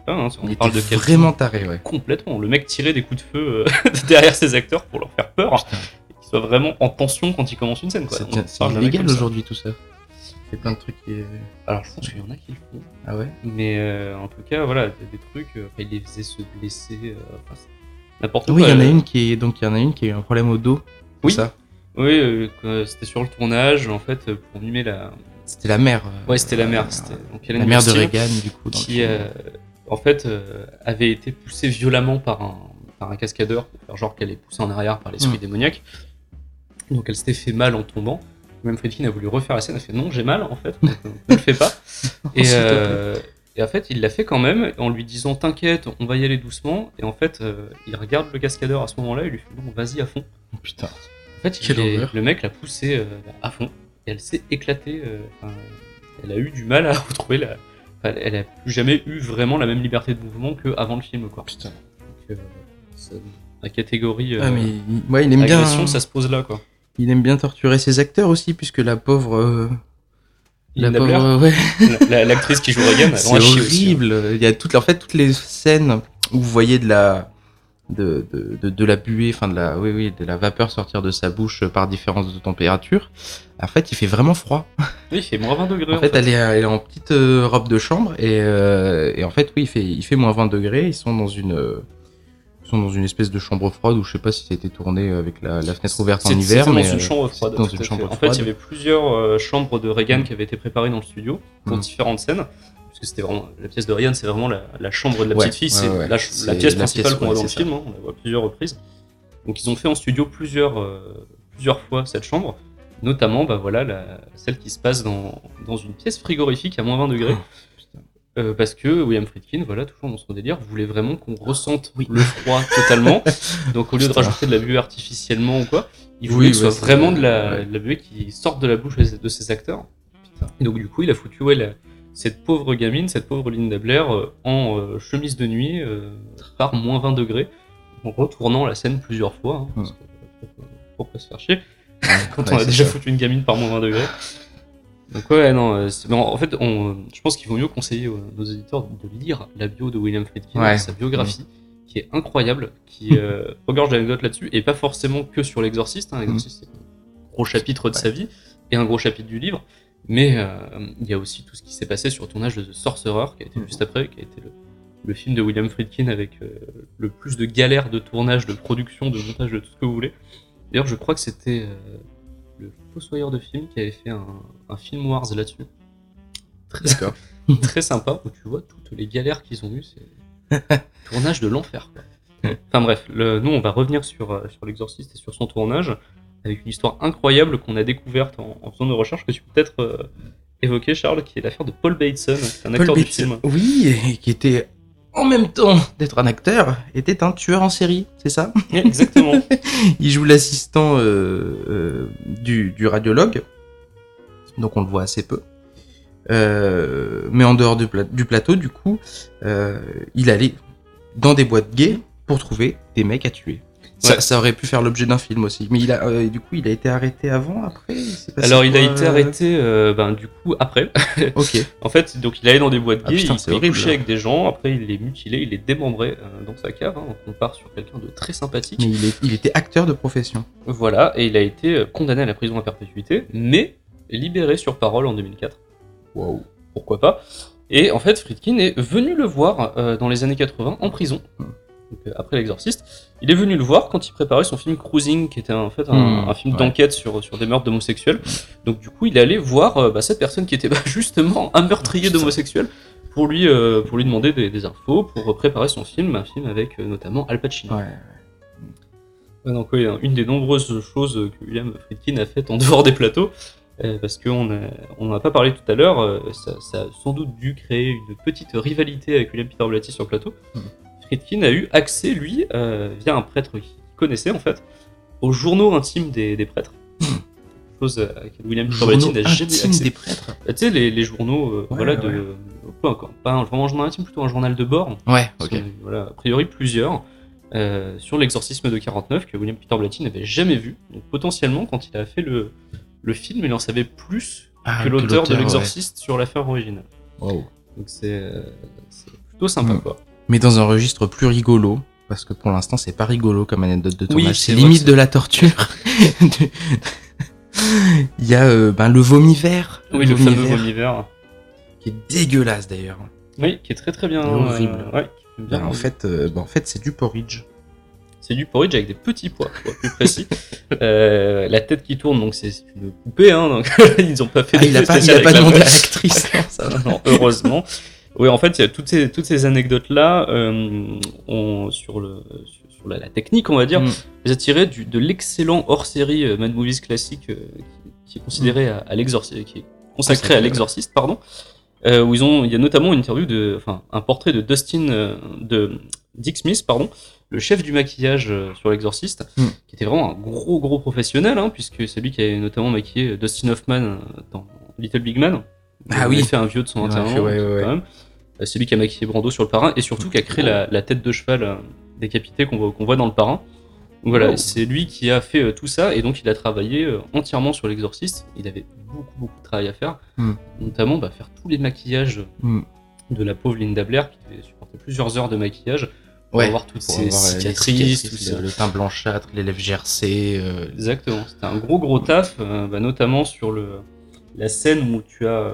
Hein, hein, on Il parle de vraiment taré, ouais. complètement. Le mec tirait des coups de feu euh, derrière ses acteurs pour leur faire peur, et qu'ils soient vraiment en tension quand il commence une scène. quoi. C'est illégal aujourd'hui tout ça. Il y a plein de trucs qui. Alors je pense qu'il y en a qui le font, Ah ouais? Mais euh, en tout cas, voilà, des, des trucs, euh, il les faisait se blesser, enfin, n'importe Oui, quoi. il y en a une qui est donc il y en a une qui a eu un problème au dos. Oui. ça? Oui, c'était sur le tournage, en fait, pour mimer la. C'était la mère. Ouais, c'était la mère. euh, C'était donc La mère de Reagan du coup. qui, euh, en fait, euh, avait été poussée violemment par un, par un cascadeur pour faire genre qu'elle est poussée en arrière par l'esprit Mm. démoniaque. Donc elle s'était fait mal en tombant. Même Friedkin a voulu refaire la scène, elle a fait non, j'ai mal en fait, euh, ne le fais pas. et, euh, et en fait, il l'a fait quand même en lui disant t'inquiète, on va y aller doucement. Et en fait, euh, il regarde le cascadeur à ce moment-là et lui fait non, vas-y à fond. Oh, putain. En fait, il est- le mec l'a poussée euh, à fond et elle s'est éclatée. elle a eu du mal à retrouver la. Enfin, elle a plus jamais eu vraiment la même liberté de mouvement qu'avant le film, quoi. Putain. Donc, euh, ça- la catégorie euh, Ah mais il- ouais, il aime bien. agression, ça se pose là, quoi. Il aime bien torturer ses acteurs aussi puisque la pauvre. euh, La pauvre, ouais. la- la- l'actrice qui joue Reagan, elle C'est chié aussi, hein. horrible. Il y a toutes, en fait, toutes les scènes où vous voyez de la, de, de, de, de la buée, enfin de la, oui, oui, de la vapeur sortir de sa bouche par différence de température. En fait, il fait vraiment froid. Oui, il fait moins 20 degrés. En fait, elle est, elle est en petite euh, robe de chambre et, euh, et en fait, oui, il fait, il fait moins 20 degrés. Ils sont dans une, ils sont dans une espèce de chambre froide où je sais pas si c'était tourné avec la, la fenêtre ouverte en hiver, c'était mais dans une euh, chambre froide. Dans une chambre froide. En fait, il y avait plusieurs euh, chambres de Reagan qui avaient été préparées dans le studio pour Mm. différentes scènes. Parce que c'était vraiment la pièce de Reagan, c'est vraiment la, la chambre de la Ouais, petite fille, ouais, c'est ouais. la, C'est la pièce la principale qu'on voit dans le film. hein, on la voit à plusieurs reprises. Donc ils ont fait en studio plusieurs, euh, plusieurs fois cette chambre, notamment bah voilà celle qui se passe dans, dans une pièce frigorifique à moins 20 degrés. putain. Euh, parce que William Friedkin, voilà, toujours dans son délire, voulait vraiment qu'on ressente le froid totalement. Donc au lieu de rajouter de la buée artificiellement ou quoi, il Oui, voulait que ce soit vraiment de la, de la buée qui sorte de la bouche de ses acteurs. Et donc du coup, il a foutu ouais, la- cette pauvre gamine, cette pauvre Linda Blair, euh, en euh, chemise de nuit, euh, par moins 20 degrés, en retournant la scène plusieurs fois, hein, parce que, pas se faire chier, quand Ouais, on a déjà ça. foutu une gamine par moins 20 degrés. Donc ouais, non, mais en en fait, on, je pense qu'il vaut mieux conseiller nos éditeurs de lire la bio de William Friedkin, Ouais. sa biographie, qui est incroyable, qui euh, regorge d'anecdotes là-dessus, et pas forcément que sur l'exorciste, hein, l'exorciste c'est un gros chapitre de sa vie, et un gros chapitre du livre, mais euh, il y a aussi tout ce qui s'est passé sur le tournage de The Sorcerer, qui a été juste après, qui a été le, le film de William Friedkin avec euh, le plus de galères de tournage, de production, de montage, de tout ce que vous voulez. D'ailleurs, je crois que c'était euh, le Fossoyeur de film qui avait fait un, un film Wars là-dessus. Très, très sympa, où tu vois toutes les galères qu'ils ont eues. C'est tournage de l'enfer. Enfin bref, le- nous on va revenir sur, sur l'exorciste et sur son tournage, avec une histoire incroyable qu'on a découverte en, en faisant nos recherches, que tu peux peut-être euh, évoquer, Charles, qui est l'affaire de Paul Bateson, qui est un Paul acteur du Bateson, film. Oui, et qui était en même temps d'être un acteur, était un tueur en série, c'est ça? Exactement. Il joue l'assistant euh, euh, du, du radiologue, donc on le voit assez peu. Mais en dehors du, pla- du plateau, du coup, il allait dans des boîtes gays pour trouver des mecs à tuer. Ça, Ouais. ça aurait pu faire l'objet d'un film aussi. Mais il a, euh, du coup, il a été arrêté avant, après il Alors il a été euh arrêté euh, ben, du coup après. Ok. En fait, donc il allait dans des boîtes Ah, gays, putain, il, il couchait avec des gens, après il les mutilait, il les démembrait euh, dans sa cave. hein. Donc on part sur quelqu'un de très sympathique. Mais il, est- il était acteur de profession. Voilà, et il a été condamné à la prison à perpétuité, mais libéré sur parole en 2004. Wow, pourquoi pas. Et en fait, Friedkin est venu le voir dans les années 80 en prison, Hmm. Donc, euh, après l'exorciste. Il est venu le voir quand il préparait son film Cruising, qui était en fait un, Hmm, un film ouais. d'enquête sur, sur des meurtres d'homosexuels. Donc du coup, il est allé voir euh, bah, cette personne qui était bah, justement un meurtrier d'homosexuels pour lui, euh, pour lui demander des, des infos, pour préparer son film, un film avec euh, notamment Al Pacino. Ouais. Ouais, donc oui, une des nombreuses choses que William Friedkin a faites en dehors des plateaux, euh, parce qu'on on n'en a pas parlé tout à l'heure, ça, ça a sans doute dû créer une petite rivalité avec William Peter Blatty sur le plateau. Mhm. Friedkin a eu accès, lui, euh, via un prêtre qu'il connaissait en fait, aux journaux intimes des, des prêtres. Chose à laquelle William Blatty n'a jamais eu intimes accès. des prêtres. Bah, tu sais, les, les journaux, euh, Ouais, voilà, ouais. de. Pas, encore- pas un, vraiment un journal intime, plutôt un journal de bord. Ouais, ok. Voilà, a priori plusieurs. euh, sur l'exorcisme de 49 que William Peter Blatty n'avait jamais vu. Donc potentiellement, quand il a fait le, le film, il en savait plus Ah, que l'auteur de ouais. l'exorciste sur l'affaire originale. Wow. Donc c'est euh, plutôt sympa Mm. quoi. Mais dans un registre plus rigolo, parce que pour l'instant c'est pas rigolo comme anecdote de Oui, tournage, c'est limite de la torture. Il y a euh, ben, le vomi vert. Oui, le fameux vomi vert. Qui est dégueulasse d'ailleurs. Oui, qui est très très bien. Horrible. euh, ouais, bien Ben, en fait, euh, ben, en fait c'est du porridge. C'est du porridge avec des petits pois, pour être plus précis. La tête qui tourne, donc c'est une poupée, hein, donc ils ont pas fait Ah, il a pas, il spécial a pas demandé à l'actrice. Heureusement. Oui, en fait, il toutes ces, toutes ces anecdotes-là euh, sur, le, sur, sur la, la technique, on va dire, Mm. les a tirées du, de l'excellent hors-série euh, Mad Movies classique euh, qui, qui est considéré à, à l'exorciste, qui est consacré à l'exorciste, pardon. où ils ont, il y a notamment une interview de, enfin, un portrait de Dustin, de Dick Smith, pardon, le chef du maquillage sur l'exorciste, Mm. qui était vraiment un gros gros professionnel, hein, puisque c'est lui qui a notamment maquillé Dustin Hoffman dans Little Big Man. Ah Il oui. fait un vieux de son Ouais, enterrement, ouais, ouais, ouais. quand même. Euh, C'est lui qui a maquillé Brando sur le parrain et surtout qui a créé la, la tête de cheval euh, décapitée qu'on voit, dans le parrain. Donc voilà, Oh. c'est lui qui a fait euh, tout ça et donc il a travaillé entièrement sur l'exorciste. Il avait beaucoup beaucoup de travail à faire, Mm. notamment bah, faire tous les maquillages Mm. de la pauvre Linda Blair qui devait supporter plusieurs heures de maquillage pour Ouais, avoir toutes Pour ces avoir, cicatrices, tout le, le teint blanchâtre, les lèvres gercées. euh, Exactement, c'était un gros gros taf, euh, bah, notamment sur le, la scène où tu as euh,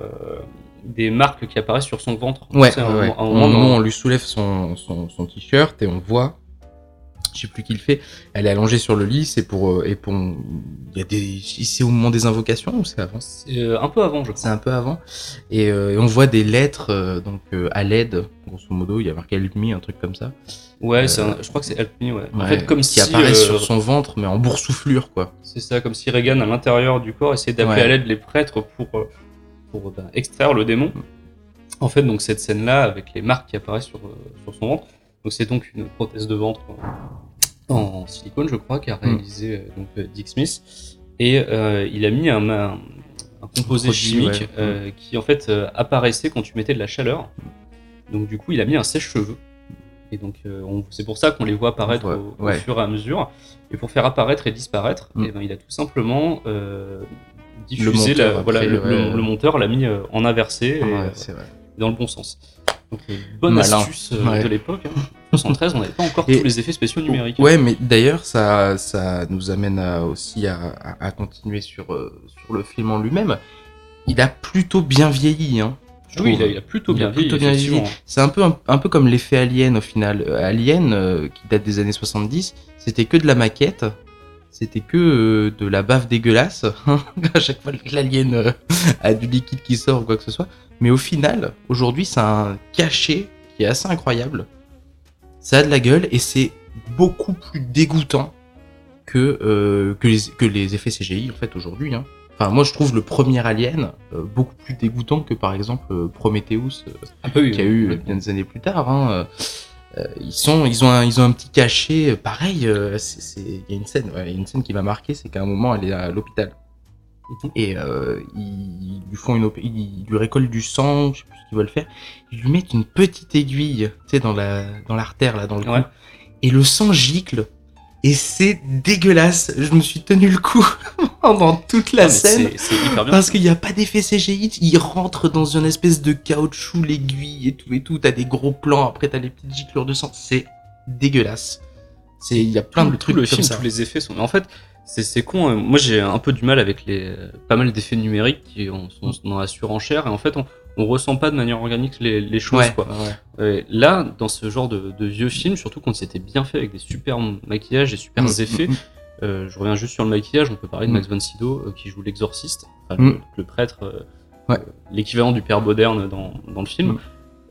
des marques qui apparaissent sur son ventre. Ouais, un ouais, à un Au moment on lui soulève son, son, son t-shirt et on voit, je sais plus qui le fait, elle est allongée sur le lit, c'est pour, euh, et pour, il y a des, c'est au moment des invocations ou c'est avant? C'est euh, un peu avant, je C'est crois. un peu avant. Et, euh, et on voit des lettres, euh, donc, à l'aide, grosso modo, il y a marqué Me, un truc comme ça. Ouais, c'est un- je crois que c'est Me, ouais. En fait, comme qui si. apparaissent euh, sur son ventre, mais en boursouflure, quoi. C'est ça, comme si Reagan, à l'intérieur du corps, essayait d'appeler Ouais. à l'aide les prêtres pour, pour bah, extraire le démon. En fait, donc cette scène-là, avec les marques qui apparaissent sur, euh, sur son ventre, donc c'est donc une prothèse de ventre euh, en silicone, je crois, qu'a réalisé euh, donc, euh, Dick Smith. Et euh, il a mis un, un, un composé produit, chimique ouais. euh, qui en fait euh, apparaissait quand tu mettais de la chaleur. Donc du coup, il a mis un sèche-cheveux. Et donc euh, on- c'est pour ça qu'on les voit apparaître Ouais, au, au ouais. fur et à mesure. Et pour faire apparaître et disparaître, Mm. eh ben, il a tout simplement diffusé moteur, la- après, voilà, le, ouais. le- le monteur l'a mis euh, en inversé et, Ouais, euh, vrai. dans le bon sens. Donc euh, bonne Malin. astuce Ouais. de l'époque. Hein. 73, on n'avait pas encore Et- tous les effets spéciaux numériques. Ouais, mais d'ailleurs, ça, ça nous amène à- aussi à, à- à continuer sur, sur le film en lui-même. Il a plutôt bien vieilli, hein. Oui, il a, il a plutôt bien vieilli. C'est un peu, un, un peu comme l'effet Alien au final. Alien, euh, qui date des années 70, c'était que de la maquette. C'était que euh, de la bave dégueulasse. à chaque fois que l'alien euh, a du liquide qui sort ou quoi que ce soit. Mais au final, aujourd'hui, c'est un cachet qui est assez incroyable. Ça a de la gueule et c'est beaucoup plus dégoûtant que, euh, que, les, que les effets CGI en fait aujourd'hui. hein. Enfin, moi je trouve le premier Alien beaucoup plus dégoûtant que par exemple Prometheus Ah bah oui, qui a oui, eu oui. bien des années plus tard. hein, ils sont, ils ont, un, ils ont un petit cachet euh, pareil. euh, Il y a une scène, ouais, une scène qui m'a marqué, c'est qu'à un moment elle est à l'hôpital Mhm. et euh, ils lui font une, ils lui récoltent du sang, je sais plus ce qu'ils veulent faire. Ils lui mettent une petite aiguille, tu sais, dans la, dans l'artère là, dans le cou, Ouais. et le sang gicle. Et c'est dégueulasse. Je me suis tenu le cou pendant toute la Ah, scène. c'est- C'est hyper bien. Parce qu'il n'y a pas d'effet CGI, il rentre dans une espèce de caoutchouc, l'aiguille et tout et tout, t'as des gros plans, après t'as les petites giclures de sang, c'est dégueulasse. C'est, il y a plein Tout- de tout trucs le comme film, ça. tous les effets sont. En fait, c'est c'est con. hein. Moi, j'ai un peu du mal avec les pas mal d'effets numériques qui ont- sont dans la surenchère et en fait, on, on ressent pas de manière organique les, les choses. Ouais, quoi. ouais. Ouais, là, dans ce genre de, de vieux films, surtout quand c'était bien fait avec des super maquillages et super Mm, effets. mm, euh, je reviens juste sur le maquillage. On peut parler de Mm. Max von Sydow euh, qui joue l'exorciste, enfin, le, le prêtre, euh, Ouais. euh, l'équivalent du père moderne dans, dans le film.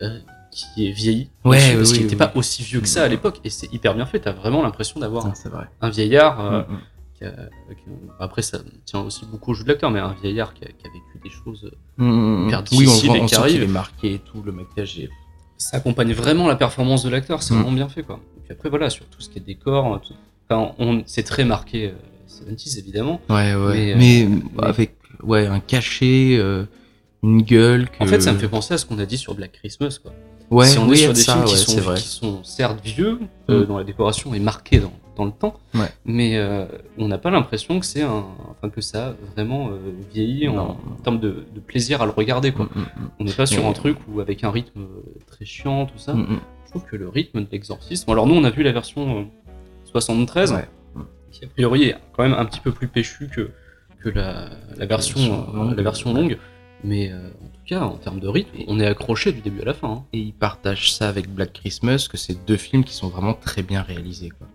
Euh, qui est vieilli Ouais, dessus, oui, parce qu'il n'était oui. pas aussi vieux que ça à l'époque et c'est hyper bien fait t'as vraiment l'impression d'avoir Ah, un, vieillard euh, Mm, qui a- qui- après ça tient aussi beaucoup au jeu de l'acteur mais un vieillard qui a, qui a vécu des choses Mm, mm, hyper mm. Oui, on, difficile voit- et qui sent arrive. qu'il est marqué et tout, le maquillage est... ça accompagne vraiment la performance de l'acteur c'est Mm. vraiment bien fait quoi et puis après voilà sur tout ce qui est décor tout- enfin on c'est très marqué euh, 70s évidemment Ouais, ouais. Mais, Mais, euh, mais- avec, ouais, un cachet, euh, une gueule que... en fait ça me fait penser à ce qu'on a dit sur Black Christmas quoi Ouais, si on oui, est sur de des ça, films qui, ouais, sont, qui sont certes vieux, euh, Mm. dont la décoration est marquée dans, dans le temps, Ouais. mais euh, on n'a pas l'impression que c'est un, enfin que ça a vraiment euh, vieilli en, termes de, de plaisir à le regarder. Quoi. Mm, mm, On n'est pas sur un truc où avec un rythme euh, très chiant, tout ça. mm, mm. Je trouve que le rythme de l'exorcisme. Alors nous, on a vu la version euh, 73, Ouais. qui a priori est quand même un petit peu plus péchu que que la, la version euh, la version longue. Mais euh, en tout cas, en termes de rythme, on est accroché du début à la fin. hein. Et ils partagent ça avec Black Christmas, que c'est deux films qui sont vraiment très bien réalisés. quoi.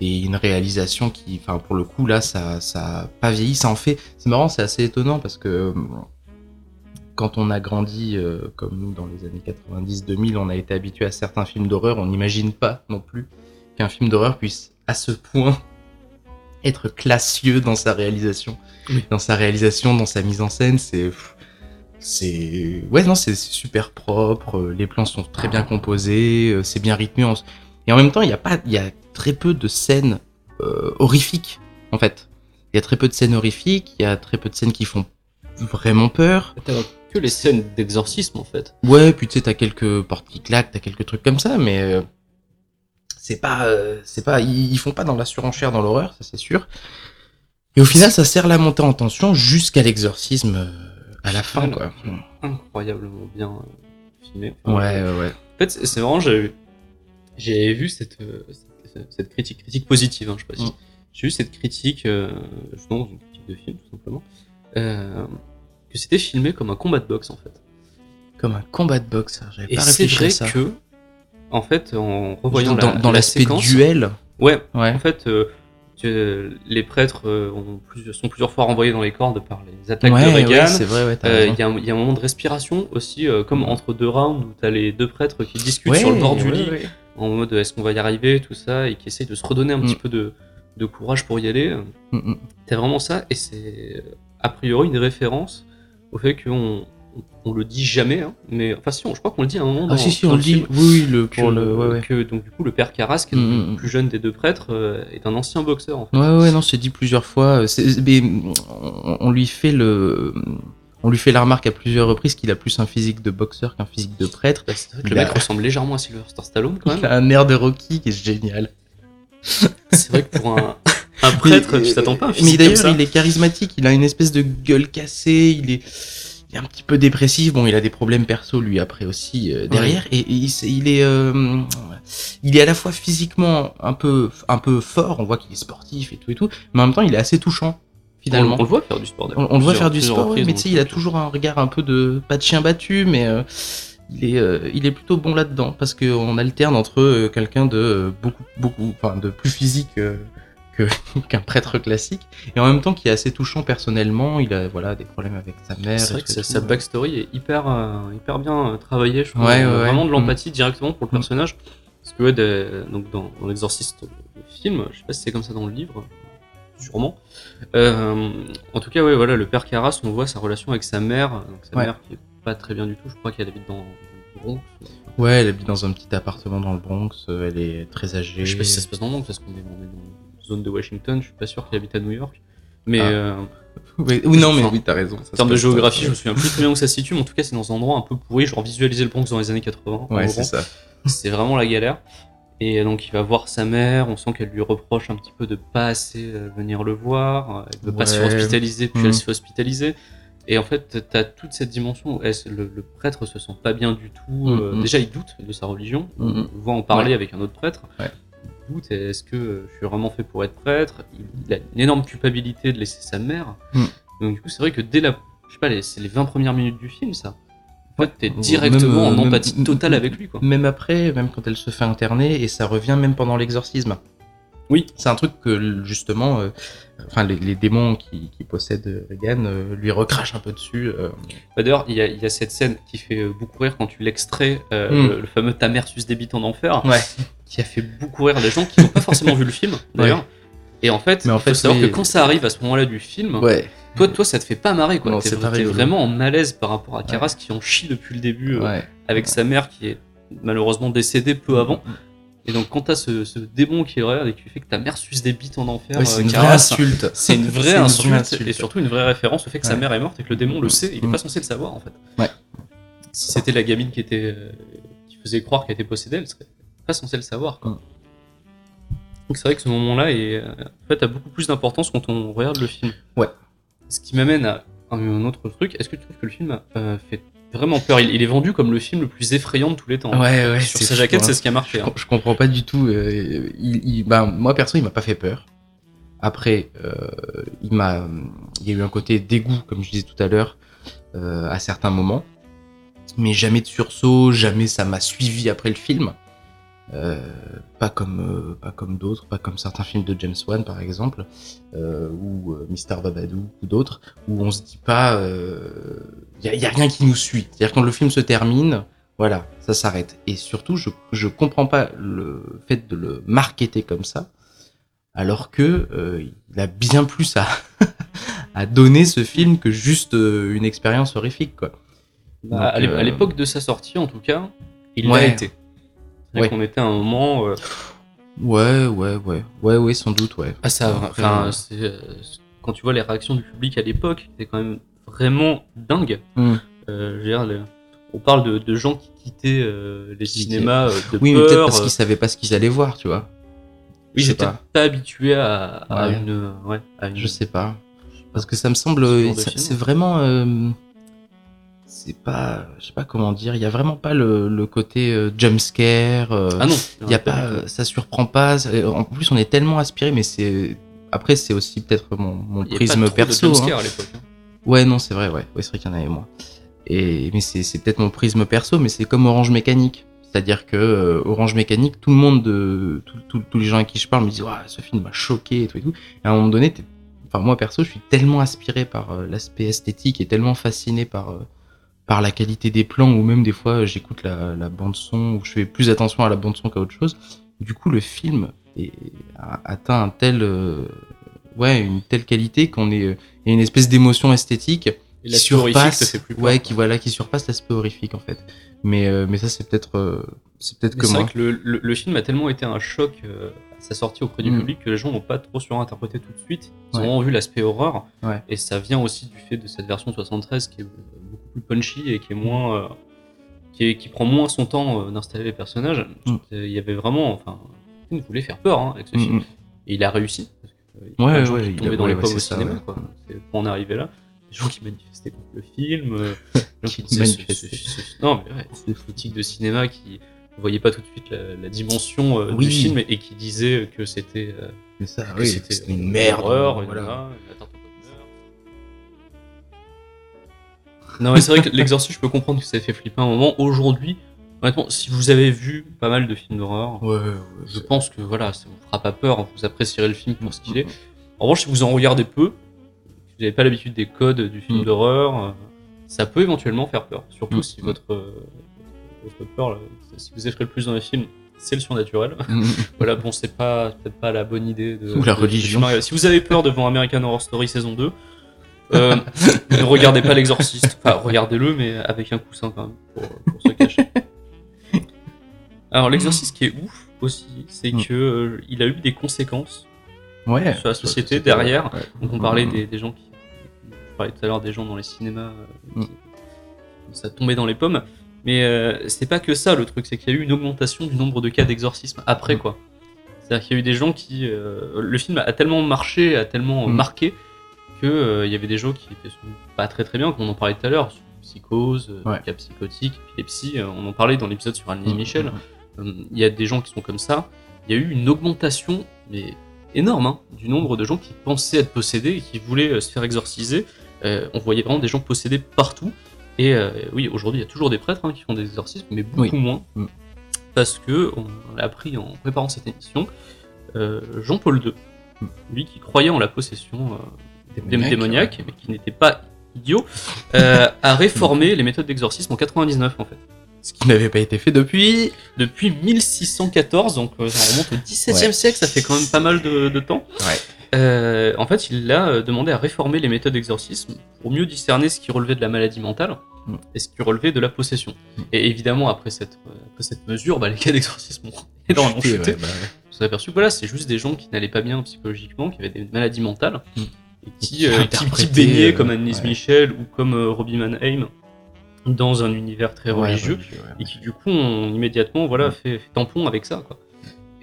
C'est une réalisation qui, enfin pour le coup là, ça, ça a pas vieilli, ça en fait. C'est marrant, c'est assez étonnant parce que euh, quand on a grandi euh, comme nous dans les années 90-2000, on a été habitué à certains films d'horreur, on n'imagine pas non plus qu'un film d'horreur puisse à ce point être classieux dans sa réalisation, Oui. dans sa réalisation, dans sa mise en scène, c'est c'est ouais non c'est super propre euh, les plans sont très bien composés c'est bien rythmé on et en même temps il y a pas il y a très peu de scènes euh, horrifiques en fait. Il y a très peu de scènes horrifiques il y a très peu de scènes qui font vraiment peur. T'as que les scènes d'exorcisme en fait. ouais puis tu sais t'as quelques portes qui claquent t'as quelques trucs comme ça mais euh, c'est pas euh, c'est pas ils, ils font pas dans la surenchère dans l'horreur ça c'est sûr. Et au final ça sert la montée en tension jusqu'à l'exorcisme euh, à la fin quoi. Incroyablement bien filmé. ouais Enfin, ouais ouais. En fait, c'est c'est marrant, j'avais j'avais vu cette, euh, cette, cette critique, critique positive, hein, je sais pas si. Mm. J'ai vu cette critique, euh, justement, dans une critique de film, tout simplement, euh, que c'était filmé comme un combat de boxe, en fait. comme un combat de boxe j'avais pas réfléchi vrai à ça que, en fait, en revoyant dans, la, dans la l'aspect duel ouais, ouais en fait, euh, les prêtres ont plus- sont plusieurs fois renvoyés dans les cordes par les attaques ouais, de ouais, Reagan. c'est vrai ouais Euh. Il y, a un- il y a un moment de respiration aussi, comme entre deux rounds où t'as les deux prêtres qui discutent sur le bord du lit. En mode est-ce qu'on va y arriver, tout ça, et qui essayent de se redonner un Mm. petit peu de, de courage pour y aller. Mm, mm. T'as vraiment ça, et c'est a priori une référence au fait qu'on on le dit jamais, hein, mais enfin si, on, je crois qu'on le dit à un moment. Ah dans, si si on le dit. film, Oui le que, pour le ouais ouais. que donc du coup le père Carras, qui est le plus jeune des deux prêtres, euh, est un ancien boxeur. En fait. Ouais ouais non c'est dit plusieurs fois. C'est- mais on, on lui fait le on lui fait la remarque à plusieurs reprises qu'il a plus un physique de boxeur qu'un physique de prêtre. Bah, c'est vrai que Il le a- mec ressemble légèrement à Sylvester Stallone quand Il même. a un air de Rocky qui est génial. C'est vrai que pour un, un prêtre, Mais, tu t'attends pas à un Mais physique d'ailleurs, comme ça. il est charismatique, il a une espèce de gueule cassée, il est, il est un petit peu dépressif. Bon, il a des problèmes perso lui après aussi euh, derrière, et, il, il est, euh, il est à la fois physiquement un peu, un peu fort. On voit qu'il est sportif et tout et tout, mais en même temps, il est assez touchant finalement. On, on le voit faire du sport. On, on le voit faire du sport, ouais, mais tu sais, il a toujours un regard un peu de pas de chien battu, mais euh, il est, euh, il est plutôt bon là-dedans parce qu'on alterne entre euh, quelqu'un de beaucoup, beaucoup, enfin de plus physique que qu'un prêtre classique, et en même temps qui est assez touchant personnellement. Il a voilà des problèmes avec sa mère. C'est vrai que sa, backstory est hyper, hyper bien travaillée. Je trouve Ouais, ouais, vraiment de Mm. l'empathie directement pour le Mm. personnage. Parce que ouais, donc dans, dans l'exorciste le film, je sais pas si c'est comme ça dans le livre, sûrement. Euh, en tout cas, ouais, voilà, le père Carras, on voit sa relation avec sa mère, donc sa Ouais. mère qui est pas très bien du tout. Je crois qu'elle habite dans le Bronx. Ouais, elle habite dans un petit appartement dans le Bronx. euh, Elle est très âgée. Je sais pas si ça se passe dans le Bronx parce qu'on est, on est dans une zone de Washington. Je suis pas sûr qu'elle habite à New York. Mais Ah. euh, Oui, non, mais Enfin, oui, t'as raison. En termes de géographie, je me souviens plus très bien où ça se situe, mais en tout cas, c'est dans un endroit un peu pourri, genre visualiser le Bronx dans les années 80. en Ouais, c'est ça. C'est vraiment la galère. Et donc, il va voir sa mère, on sent qu'elle lui reproche un petit peu de pas assez euh, venir le voir, euh, elle veut pas se faire hospitaliser, puis elle se fait hospitaliser. Et en fait, t'as toute cette dimension où le, le prêtre se sent pas bien du tout. euh, Mhm. déjà, il doute de sa religion. On voit en parler Ouais. avec un autre prêtre. Ouais. Il doute, est-ce que je suis vraiment fait pour être prêtre? Il, a une énorme culpabilité de laisser sa mère. Donc, du coup, c'est vrai que dès la. Je sais pas, c'est les 20 premières minutes du film, ça. T'es directement euh, en même- empathie totale avec lui, quoi. Même après, même quand elle se fait interner, et ça revient même pendant l'exorcisme. Oui. C'est un truc que justement, euh, enfin les, les démons qui, qui possèdent Regan euh, lui recrachent un peu dessus. euh. Bah, D'ailleurs, il y, a- il y a cette scène qui fait euh, beaucoup rire quand tu l'extrais, euh, Mm. le, le fameux Ta mère sus débite en enfer, Ouais. qui a fait beaucoup rire des gens qui n'ont pas forcément vu le film, d'ailleurs. Ouais. Et en fait, Mais en il faut fait, savoir oui. que quand ça arrive à ce moment-là du film, Ouais. Toi, toi, ça te fait pas marrer, quoi. T'es vraiment en malaise par rapport à Caras qui en chie depuis le début euh, avec sa mère qui est malheureusement décédée peu avant. Et donc, quand t'as ce, ce démon qui est derrière et qui fait que ta mère suce des bites en enfer, Ouais, c'est euh, une vraie insulte. C'est une vraie insulte, et surtout une vraie référence au fait que sa mère est morte et que le démon le sait, il est Mm. pas censé le savoir en fait. Ouais. Si c'était la gamine qui était euh, qui faisait croire qu'elle était possédée, elle serait pas censée le savoir. Quoi. Mm. Donc c'est vrai que ce moment-là est, en fait, a beaucoup plus d'importance quand on regarde le film. Ouais. Ce qui m'amène à un, autre truc. Est-ce que tu trouves que le film euh, fait vraiment peur? Il, il est vendu comme le film le plus effrayant de tous les temps. Ouais, ouais. Sur c'est sa jaquette, fou, hein. c'est ce qui a marqué. Je, hein. je comprends pas du tout. euh, il, il- ben, moi perso, il m'a pas fait peur. Après, euh, il m'a, il y a eu un côté dégoût, comme je disais tout à l'heure, euh, à certains moments, mais jamais de sursaut, jamais ça m'a suivi après le film. Euh, pas comme, euh, pas comme d'autres, pas comme certains films de James Wan par exemple, euh, ou euh, Mr Babadou ou d'autres, où on se dit pas, il y, a, y a rien qui nous suit. C'est-à-dire quand le film se termine, voilà, ça s'arrête. Et surtout, je, je comprends pas le fait de le marketer comme ça, alors que euh, il a bien plus à, à donner ce film que juste euh, une expérience horrifique, quoi. Bah, Donc, à l'é- euh, à l'époque de sa sortie, en tout cas, il Ouais. l'a été. C'est Ouais. qu'on était à un moment. euh, Ouais, ouais, ouais, ouais, ouais, sans doute, ouais. Ah, ça, enfin, euh, c'est, euh, quand tu vois les réactions du public à l'époque, c'était quand même vraiment dingue. Hmm. Euh, je veux dire, le- on parle de, de gens qui quittaient euh, les cinémas de Oui, mais peur. peut-être parce qu'ils savaient pas ce qu'ils allaient voir, tu vois. oui, étaient pas. pas, habitués à, à Ouais. une, ouais, à une- Je sais pas. Parce que ça me semble, c'est vraiment, euh, c'est pas, je sais pas comment dire. Il y a vraiment pas le, le côté euh, jump scare. euh, Ah non, il y a pas, euh, ça surprend pas. ça- En plus, on est tellement aspiré, mais c'est, après, c'est aussi peut-être mon, mon Il y a pas prisme trop de perso. jumpscare hein. à l'époque. hein. Ouais, non, c'est vrai, ouais, ouais c'est vrai qu'il y en avait moins. Et mais c'est c'est peut-être mon prisme perso, mais c'est comme Orange Mécanique. C'est-à-dire que euh, Orange Mécanique, tout le monde, de, tout- tout- tous les gens à qui je parle me disent, Ouah, ce film m'a choqué et tout et tout. Et à un moment donné, enfin moi perso, je suis tellement aspiré par euh, l'aspect esthétique et tellement fasciné par euh, par la qualité des plans ou même des fois euh, j'écoute la, la bande son ou je fais plus attention à la bande son qu'à autre chose. Du coup, le film est, a atteint un tel, euh, ouais, une telle qualité qu'on est, il y a une espèce d'émotion esthétique Et qui surpasse, fait plus peur, ouais, quoi. qui voilà, qui surpasse l'aspect horrifique en fait. Mais euh, mais ça c'est peut-être euh, c'est peut-être que C'est vrai que le, le- le film a tellement été un choc euh, sa sortie auprès du Mm. public que les gens n'ont pas trop surinterprété tout de suite. Ils ont Ouais. vraiment vu l'aspect horreur. Ouais. Et ça vient aussi du fait de cette version 73 qui est beaucoup plus punchy et qui est moins. euh, qui, est- qui prend moins son temps euh, d'installer les personnages. Mm. Il y avait vraiment. Enfin, il voulait faire peur hein, avec ce film. mm. Et il a réussi. Parce que, euh, Ouais, ouais, qui il tombaient dans ouais, les ouais, pommes au ça, cinéma. ouais. Quoi. Pour en arriver là. Des gens qui manifestaient contre le film. euh, des gens qui ce- Manifestaient. ce- ce- Non, mais ouais, des critiques de cinéma qui ne voyaient pas tout de suite la, la dimension euh, Oui. du film et, et qui disaient que c'était. euh, oui, une une merde. horreur, voilà. Non, mais c'est vrai que l'exorcisme, je peux comprendre que ça fait flipper un moment. Aujourd'hui, honnêtement, si vous avez vu pas mal de films d'horreur, Ouais, ouais, je pense que voilà, ça vous fera pas peur, vous apprécierez le film pour ce qu'il est. Mm. En revanche, si vous en regardez peu, si vous n'avez pas l'habitude des codes du film Mm. d'horreur, euh, ça peut éventuellement faire peur. Surtout Mm. si votre, votre peur, si vous effrayez le plus dans les films, c'est le surnaturel. Mm. voilà, bon, c'est pas peut-être pas la bonne idée de. Ou la de- religion. de- Si vous avez peur devant American Horror Story saison 2, euh, ne regardez pas l'exorciste. Enfin, regardez-le, mais avec un coussin quand même, pour, pour se cacher. Alors, l'exorciste qui est ouf aussi, c'est Mm. que euh, il a eu des conséquences Ouais. sur la société derrière. ouais. Donc on parlait Mm. des, des gens qui. Je parlais tout à l'heure des gens dans les cinémas. euh, Mm. qui- Ça tombait dans les pommes. Mais euh, c'est pas que ça le truc, c'est qu'il y a eu une augmentation du nombre de cas d'exorcisme après Mm. quoi. C'est-à-dire qu'il y a eu des gens qui. euh, le film a tellement marché, a tellement Mm. marqué, que euh, y avait des gens qui étaient pas très très bien, comme on en parlait tout à l'heure, sur psychose, euh, Ouais. cas psychotique, épilepsie, euh, on en parlait dans l'épisode sur Annie Mm. Michel. Il y a des gens qui sont comme ça. Il y a eu une augmentation, mais énorme, hein, du nombre de gens qui pensaient être possédés et qui voulaient se faire exorciser. On voyait vraiment des gens possédés partout. Et euh, oui, aujourd'hui, il y a toujours des prêtres hein, qui font des exorcismes, mais beaucoup Oui. moins. Mm. Parce que, on l'a appris en préparant cette émission, euh, Jean-Paul II, Mm. lui qui croyait en la possession euh, des Démoniaque, ouais. mais qui n'était pas idiot, euh, a réformé les méthodes d'exorcisme en 99 en fait. Ce qui n'avait pas été fait depuis. Depuis 1614, donc ça remonte au XVIIe Ouais. siècle, ça fait quand même pas mal de, de temps. Ouais. Euh, en fait, il a euh, demandé à réformer les méthodes d'exorcisme pour mieux discerner ce qui relevait de la maladie mentale Mm. et ce qui relevait de la possession. Et évidemment, après cette, euh, après cette mesure, bah, les cas d'exorcisme ont énormément Chuté, ouais, bah ouais. On s'est aperçu que voilà, c'est juste des gens qui n'allaient pas bien psychologiquement, qui avaient des maladies mentales, Mm. et qui, Qui euh, baignaient euh, comme Annelise ouais. Michel ou comme Robbie Mannheim dans un univers très religieux et qui du coup ont immédiatement voilà Mm. fait, fait tampon avec ça quoi.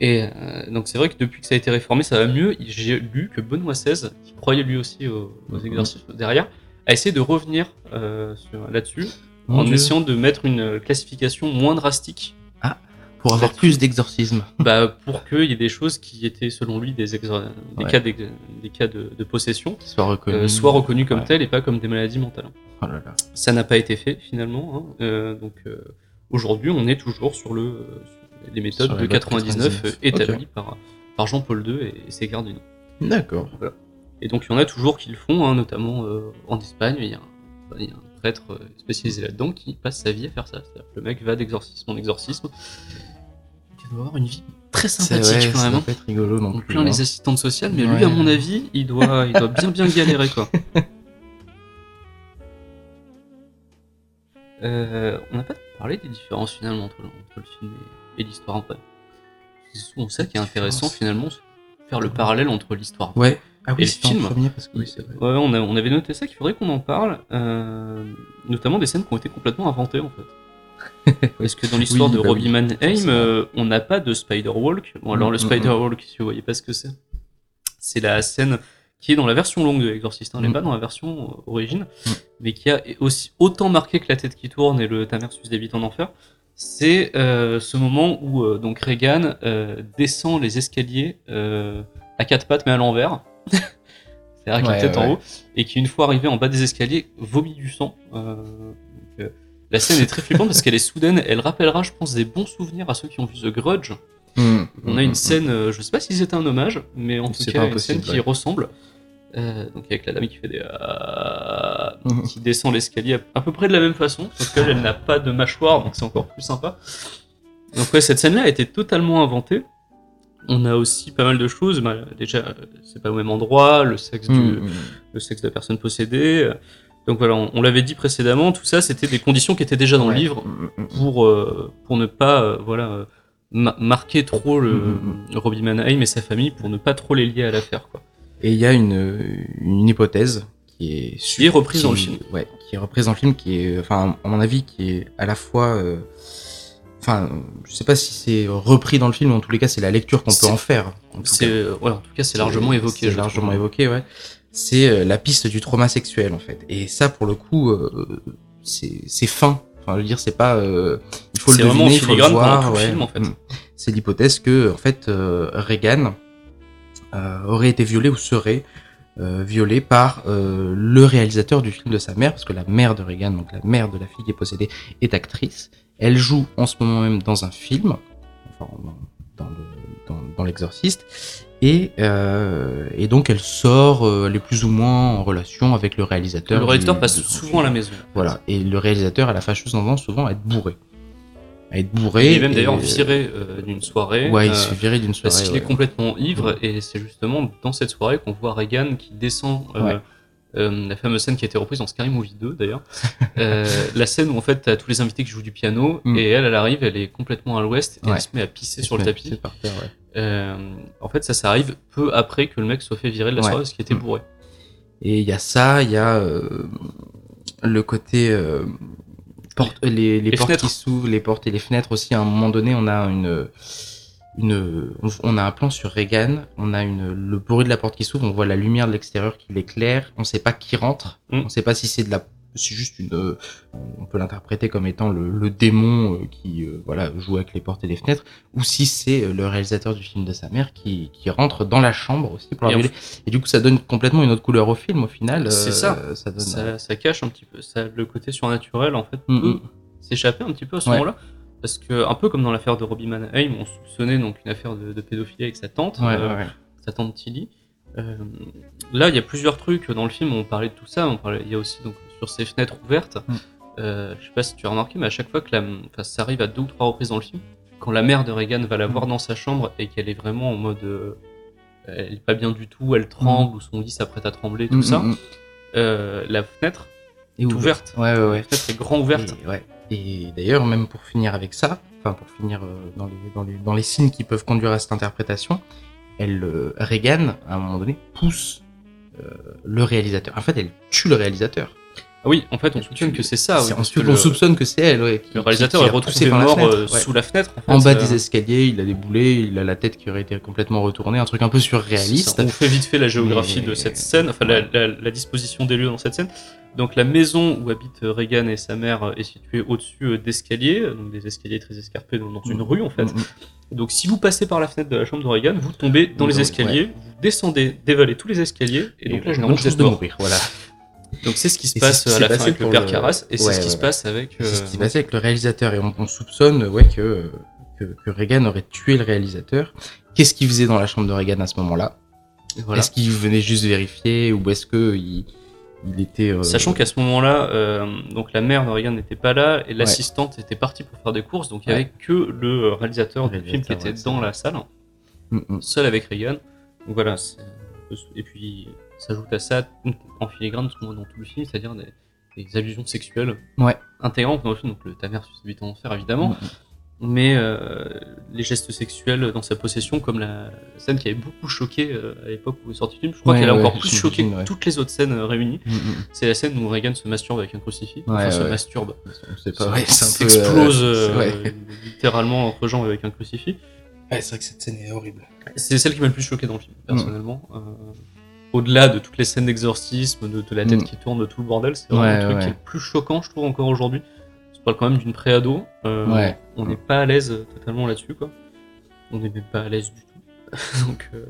Et euh, donc c'est vrai que depuis que ça a été réformé ça va mieux. J'ai lu que Benoît XVI, qui croyait lui aussi aux, aux exorcismes derrière, a essayé de revenir euh, là-dessus Mon en Dieu. essayant de mettre une classification moins drastique Pour avoir plus d'exorcisme. bah, pour qu'il y ait des choses qui étaient selon lui des, exor- des Ouais. cas, des cas de, de possession Qui soit reconnu. euh, soient reconnus comme Ouais. tels et pas comme des maladies mentales. Oh là là. Ça n'a pas été fait finalement. hein. Euh, donc euh, aujourd'hui, on est toujours sur, le, les méthodes de loi 99 euh, 99. établies par, par Jean-Paul II et, et ses cardinaux. D'accord. Et donc il y en a toujours qui le font, hein, notamment euh, en Espagne. Il y, a un, il y a un prêtre euh, spécialisé là-dedans qui passe sa vie à faire ça. C'est-à-dire que le mec va d'exorcisme en exorcisme. Il doit avoir une vie très sympathique ouais, quand ça même. doit hein. être rigolo non plus. plein hein. les assistantes sociales, mais lui, à mon avis, il doit, il doit bien bien galérer quoi. Euh, on n'a pas parlé des différences finalement entre, entre le film et, et l'histoire après. C'est souvent ça qui est intéressant finalement, faire le parallèle entre l'histoire. Ouais. Ah Et le film. premier parce que oui, vrai. Ouais, on, a- on avait noté ça qu'il faudrait qu'on en parle, euh, notamment des scènes qui ont été complètement inventées en fait. Parce que dans l'histoire Oui, de bah Robbie oui, Mannheim, forcément. euh, on n'a pas de Spider-Walk. Bon, alors Mm, le mm, Spider-Walk, si vous voyez pas ce que c'est, c'est la scène qui est dans la version longue de l'Exorciste, hein, elle n'est Mm. pas dans la version euh, origine, Mm. mais qui a aussi autant marqué que la tête qui tourne et le Tamersus débite en enfer. C'est euh, ce moment où euh, donc Reagan euh, descend les escaliers à quatre pattes mais à l'envers. C'est-à-dire qu'il Ouais, tête en haut et qui une fois arrivé en bas des escaliers vomit du sang. Euh, donc, euh, la scène est très flippante parce qu'elle est soudaine. Elle rappellera, je pense, des bons souvenirs à ceux qui ont vu The Grudge. Mm, On a une scène, euh, je sais pas si c'était un hommage, mais en tout cas une scène qui ressemble. Euh, donc avec la dame qui fait des ah, Mhm. qui descend l'escalier à, à peu près de la même façon, sauf qu'elle elle n'a pas de mâchoire, donc c'est encore plus sympa. Donc ouais, cette scène-là a été totalement inventée. On a aussi pas mal de choses. Bah, déjà, euh, c'est pas au même endroit, le sexe le sexe de la personne possédée. Donc voilà, on, l'avait dit précédemment, tout ça c'était des conditions qui étaient déjà dans le livre pour, pour ne pas voilà, marquer trop le, Robbie Mannheim et sa famille, pour ne pas trop les lier à l'affaire. Quoi. Et il y a une, une hypothèse qui est, qui est reprise dans le film. Ouais, qui est reprise dans le film, qui est, enfin, à mon avis, qui est à la fois enfin, je sais pas si c'est repris dans le film, mais en tous les cas, c'est la lecture qu'on peut en faire. C'est, ouais, en tout cas, c'est largement évoqué. C'est largement évoqué, ouais. C'est euh, la piste du trauma sexuel, en fait. Et ça, pour le coup, euh, c'est fin. Enfin, je veux dire, c'est pas, euh, il faut le deviner, il faut le voir. Ouais. En fait. Mm. C'est l'hypothèse que, en fait, Reagan aurait été violé ou serait violé par le réalisateur du film de sa mère, parce que la mère de Reagan, donc la mère de la fille qui est possédée, est actrice. Elle joue en ce moment même dans un film, enfin, dans, l'exorciste, et, euh, et, donc elle sort, euh, elle est plus ou moins en relation avec le réalisateur. Le réalisateur passe souvent à la maison. Voilà, et le réalisateur a la fâcheuse tendance souvent à être bourré. À être bourré. Il est même d'ailleurs viré euh, d'une soirée. Ouais, il se fait virer d'une soirée. Parce qu'il est complètement ivre, et c'est justement dans cette soirée qu'on voit Reagan qui descend. Euh, la fameuse scène qui a été reprise dans Scary Movie 2 d'ailleurs. euh, la scène où en fait t'as tous les invités qui jouent du piano mm. et elle, elle arrive, elle est complètement à l'ouest et elle se met à pisser sur le tapis. Par terre, ouais. euh, en fait, ça, ça arrive peu après que le mec soit fait virer de la soirée parce qu'il était mm. bourré. Et il y a ça, il y a euh, le côté euh, les, les, les portes qui s'ouvrent, les portes et les fenêtres aussi. À un moment donné, on a une une, on a un plan sur Reagan, on a une, le bruit de la porte qui s'ouvre, on voit la lumière de l'extérieur qui l'éclaire, on sait pas qui rentre, mm. on sait pas si c'est de la, c'est juste une, on peut l'interpréter comme étant le, le démon euh, qui, euh, voilà, joue avec les portes et les fenêtres, ou si c'est euh, le réalisateur du film de sa mère qui, qui rentre dans la chambre aussi pour la et, et du coup, ça donne complètement une autre couleur au film au final. C'est ça. Ça, donne, ça, cache un petit peu, ça, le côté surnaturel en fait mm, peut s'échapper un petit peu à ce moment-là parce que un peu comme dans l'affaire de Robbie Mannheim, on soupçonnait donc une affaire de, pédophilie avec sa tante, euh, sa tante Tilly. Euh, là, il y a plusieurs trucs dans le film. On parlait de tout ça. On parlait, il y a aussi donc sur ces fenêtres ouvertes. Mm. Euh, je sais pas si tu as remarqué, mais à chaque fois que la, enfin, ça arrive à deux ou trois reprises dans le film, quand la mère de Reagan va la voir mm. dans sa chambre et qu'elle est vraiment en mode, euh, elle est pas bien du tout, elle tremble mm. ou son lit s'apprête à trembler, tout ça. Euh, la fenêtre est ouverte. Ouais, ouais, ouais. La fenêtre est grand ouverte. ouais. Et d'ailleurs, même pour finir avec ça, enfin pour finir dans les, dans les, dans les signes qui peuvent conduire à cette interprétation, elle, Reagan, à un moment donné, pousse le réalisateur. En fait, elle tue le réalisateur. Ah oui, en fait, on soupçonne que c'est ça. Oui, ensuite, on soupçonne que c'est elle. Ouais, le réalisateur est retrouvé mort euh, sous la fenêtre. En, bas des escaliers, il a des boulets, il a la tête qui aurait été complètement retournée, un truc un peu surréaliste. On fait vite fait la géographie de cette scène, enfin la, la, la, disposition des lieux dans cette scène. Donc la maison où habitent Reagan et sa mère est située au-dessus euh, d'escaliers, donc des escaliers très escarpés dans une mm. rue en fait. Mm, mm. Donc si vous passez par la fenêtre de la chambre de Reagan, vous tombez dans les escaliers, vous descendez, dévalez tous les escaliers, et, donc là généralement vous êtes mort. Mourir, voilà. Donc c'est ce qui se passe à la fin avec le père Carras, et c'est ce qui se passe avec. C'est ce qui se passe avec le réalisateur, et on, soupçonne ouais que, que, que Reagan aurait tué le réalisateur. Qu'est-ce qu'il faisait dans la chambre de Reagan à ce moment-là? Voilà. Est-ce qu'il venait juste vérifier ou est-ce que il, il était. Euh... Sachant qu'à ce moment-là, euh, donc la mère de Reagan n'était pas là et l'assistante était partie pour faire des courses, donc il n'y avait que le réalisateur du film qui était dans la salle, mm, mm. seul avec Reagan. Donc voilà. Et puis s'ajoute à ça en filigrane dans tout le film, c'est-à-dire des, des, allusions sexuelles ouais. intégrantes dans le film. Donc le, ta mère en enfer évidemment. Mm, mais euh, les gestes sexuels dans sa possession, comme la scène qui avait beaucoup choqué euh, à l'époque où est sorti le film, je crois qu'elle a encore plus choqué que toutes les autres scènes euh, réunies. Mm, mm. C'est la scène où Reagan se masturbe avec un crucifix, enfin se masturbe, c'est pas vrai, s'explose littéralement entre jambes avec un crucifix. Ouais, c'est vrai que cette scène est horrible. C'est celle qui m'a le plus choqué dans le film, personnellement. Mm. Au-delà de toutes les scènes d'exorcisme, de, de, la tête qui tourne, de tout le bordel, c'est vraiment le truc qui est le plus choquant, je trouve, encore aujourd'hui on parle quand même d'une préado. Euh, On n'est pas à l'aise totalement là-dessus, quoi. On n'est même pas à l'aise du tout. donc, euh...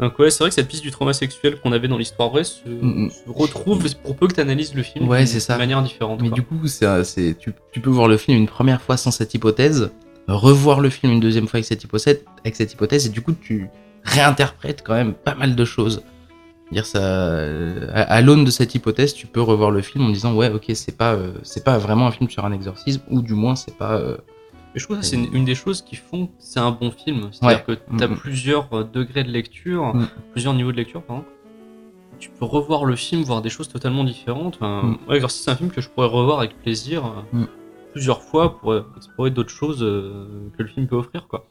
donc, ouais, c'est vrai que cette piste du trauma sexuel qu'on avait dans l'histoire vraie se, mm -hmm. se retrouve pour peu que tu analyses le film ouais, de, manière différente. Mais quoi. du coup, c'est, tu, tu peux voir le film une première fois sans cette hypothèse, revoir le film une deuxième fois avec cette hypothèse, avec cette hypothèse et du coup, tu réinterprètes quand même pas mal de choses dire ça à, l'aune de cette hypothèse tu peux revoir le film en disant ouais ok c'est pas euh, c'est pas vraiment un film sur un exorcisme ou du moins c'est pas euh, mais je trouve que c'est une, une, des choses qui font que c'est un bon film c'est à dire que tu as mm plusieurs euh, degrés de lecture mm plusieurs niveaux de lecture pardon tu peux revoir le film, voir des choses totalement différentes. Enfin, Mm. ouais, c'est un film que je pourrais revoir avec plaisir euh, Mm. plusieurs fois pour euh, explorer d'autres choses euh, que le film peut offrir, quoi.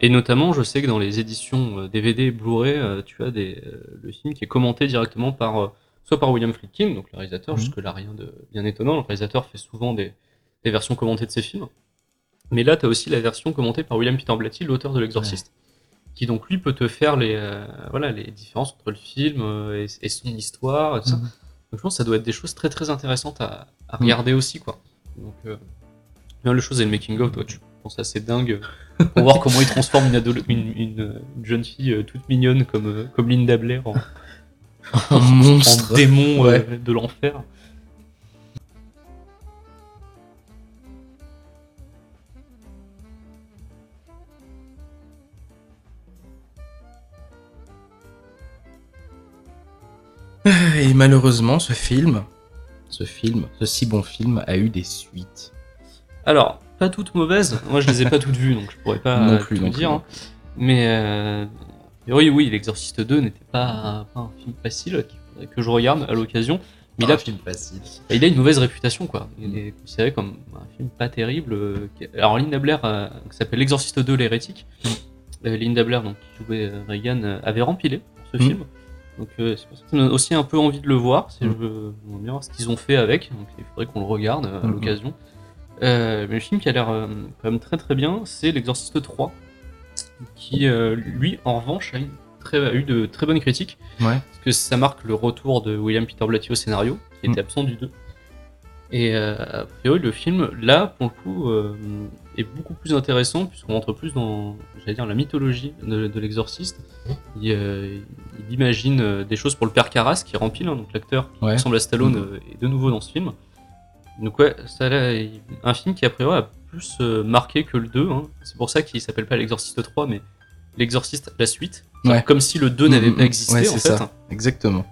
Et notamment, je sais que dans les éditions euh, DVD et Blu-ray, euh, tu as des, euh, le film qui est commenté directement par, euh, soit par William Friedkin, donc le réalisateur, Mhm. jusque-là rien de bien étonnant. Le réalisateur fait souvent des, des versions commentées de ses films. Mais là, tu as aussi la version commentée par William Peter Blatty, l'auteur de L'Exorciste. Qui donc lui peut te faire les, euh, voilà, les différences entre le film euh, et, et son histoire. Et tout ça. Mhm. Donc je pense que ça doit être des choses très très intéressantes à, à Mhm. regarder aussi. quoi. Donc, euh, bien les choses et le making-of, toi, tu penses assez dingue euh, pour voir comment il transforme une, adole- une, une, une jeune fille euh, toute mignonne comme, euh, comme Linda Blair en, Un monstre. en démon euh, de l'enfer. Et malheureusement, ce film, ce film, ce si bon film, a eu des suites. Alors, pas toutes mauvaises. Moi, je les ai pas toutes vues, donc je pourrais pas Non plus, tout non dire. plus. hein. Mais euh, oui, oui, l'Exorciste 2 n'était pas, pas un film facile qu'il faudrait que je regarde à l'occasion. Mais il a, film facile. il a une mauvaise réputation, quoi. Il est considéré comme un film pas terrible. euh, Alors, Linda Blair, euh, qui s'appelle L'Exorciste 2, l'hérétique. Euh, Linda Blair, donc, qui jouait Reagan, avait rempilé pour ce Mm. film. Donc, euh, c'est pour ça me donne aussi un peu envie de le voir. Si Mm. je veux bien voir ce qu'ils ont fait avec. Donc, il faudrait qu'on le regarde à Mm, mm. l'occasion. Euh, mais le film qui a l'air euh, quand même très très bien, c'est L'Exorciste 3, qui euh, lui, en revanche, a, une très- a eu de très bonnes critiques, Ouais. parce que ça marque le retour de William Peter Blatty au scénario, qui était Mm. absent du 2. Et euh, a priori, le film, là, pour le coup, euh, est beaucoup plus intéressant, puisqu'on rentre plus dans, j'allais dire, la mythologie de, de l'exorciste. Il, euh, il imagine des choses pour le père Carras, qui remplit, hein, donc l'acteur qui Ouais. ressemble à Stallone, euh, est de nouveau dans ce film. Donc ouais, ça un film qui a priori a plus euh, marqué que le 2. hein. C'est pour ça qu'il s'appelle pas l'Exorciste 3, mais l'Exorciste la suite. Ouais. Comme si le 2 n'avait Mm, pas mm, existé ouais, en c'est fait. ça. Exactement.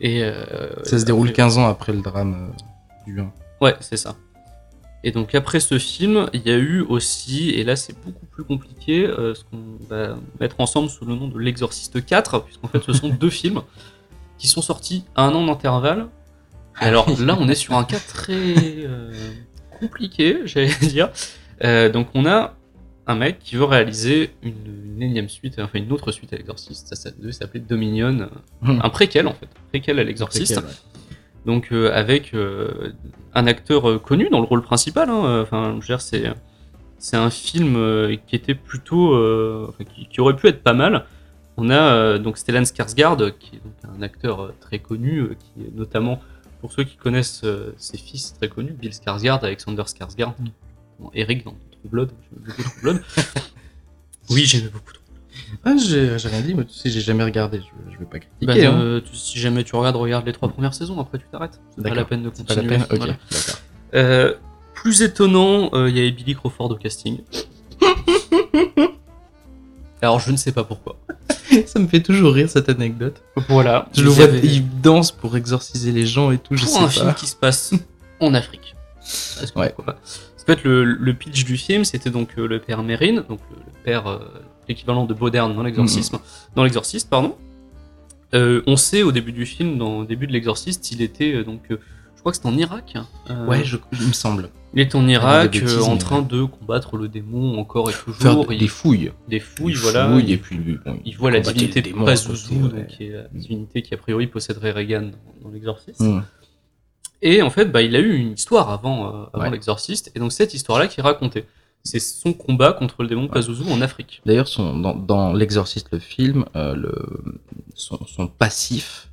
Et euh, Ça se déroule après- 15 ans après le drame euh, du 1. Ouais, c'est ça. Et donc après ce film, il y a eu aussi, et là c'est beaucoup plus compliqué, euh, ce qu'on va mettre ensemble sous le nom de l'Exorciste 4, puisqu'en fait ce sont deux films qui sont sortis à un an d'intervalle. Et alors là on est sur un cas très euh, compliqué, j'allais dire. Euh, donc on a un mec qui veut réaliser une, une énième suite, enfin une autre suite à l'Exorciste, ça, ça devait s'appeler Dominion, Hmm. un préquel en fait, préquel à l'Exorciste. Ouais. Donc euh, avec un acteur connu dans le rôle principal. hein, Enfin, je veux dire, c'est c'est un film qui était plutôt, enfin, qui, qui aurait pu être pas mal. On a donc Stellan Skarsgård, qui est donc un acteur très connu, qui est notamment pour ceux qui connaissent euh, ses fils très connus, Bill Skarsgård, Alexander Skarsgård, Bon, Eric dans True Blood, j'aime beaucoup True Blood. oui, j'aimais beaucoup. True Ah, j'ai j'ai rien dit, mais tu sais, j'ai jamais regardé. Je, je vais pas critiquer. Bah, hein. euh, tu- si jamais tu regardes, regarde les trois premières saisons, après tu t'arrêtes. C'est pas la peine de C'est pas la continuer. peine Ok, Voilà. d'accord. Euh, plus étonnant, il y avait Billy Crawford au casting. Alors je ne sais pas pourquoi. Ça me fait toujours rire cette anecdote. Voilà. Je le vois, il danse pour exorciser les gens et tout, je pour sais un pas. film qui se passe en Afrique. Est-ce que Ouais. pourquoi pas En fait, le, le pitch du film, c'était donc euh, le père Mérine, donc le, le père, euh, l'équivalent de Bauderne dans l'exorcisme, Mm-hmm. dans l'exorciste, pardon. Euh, on sait au début du film, dans le début de l'exorciste, il était euh, donc, euh, je crois que c'était en Irak. euh, Ouais, je, il me semble. Il est en Pas Irak, de bêtises, euh, en train de combattre le démon encore et Faire toujours. des, Il- des fouilles. des fouilles, Des voilà. fouilles, il, et puis bon, il voit la divinité à Pazuzu, ouais. qui est la divinité qui a priori posséderait Reagan dans, l'exorciste. Hmm. Et en fait, bah, il a eu une histoire avant, euh, avant Ouais. l'exorciste, et donc cette histoire-là qui est racontée. C'est son combat contre le démon Pazuzu en Afrique. D'ailleurs, dans, dans L'Exorciste, le film, le, son, son passif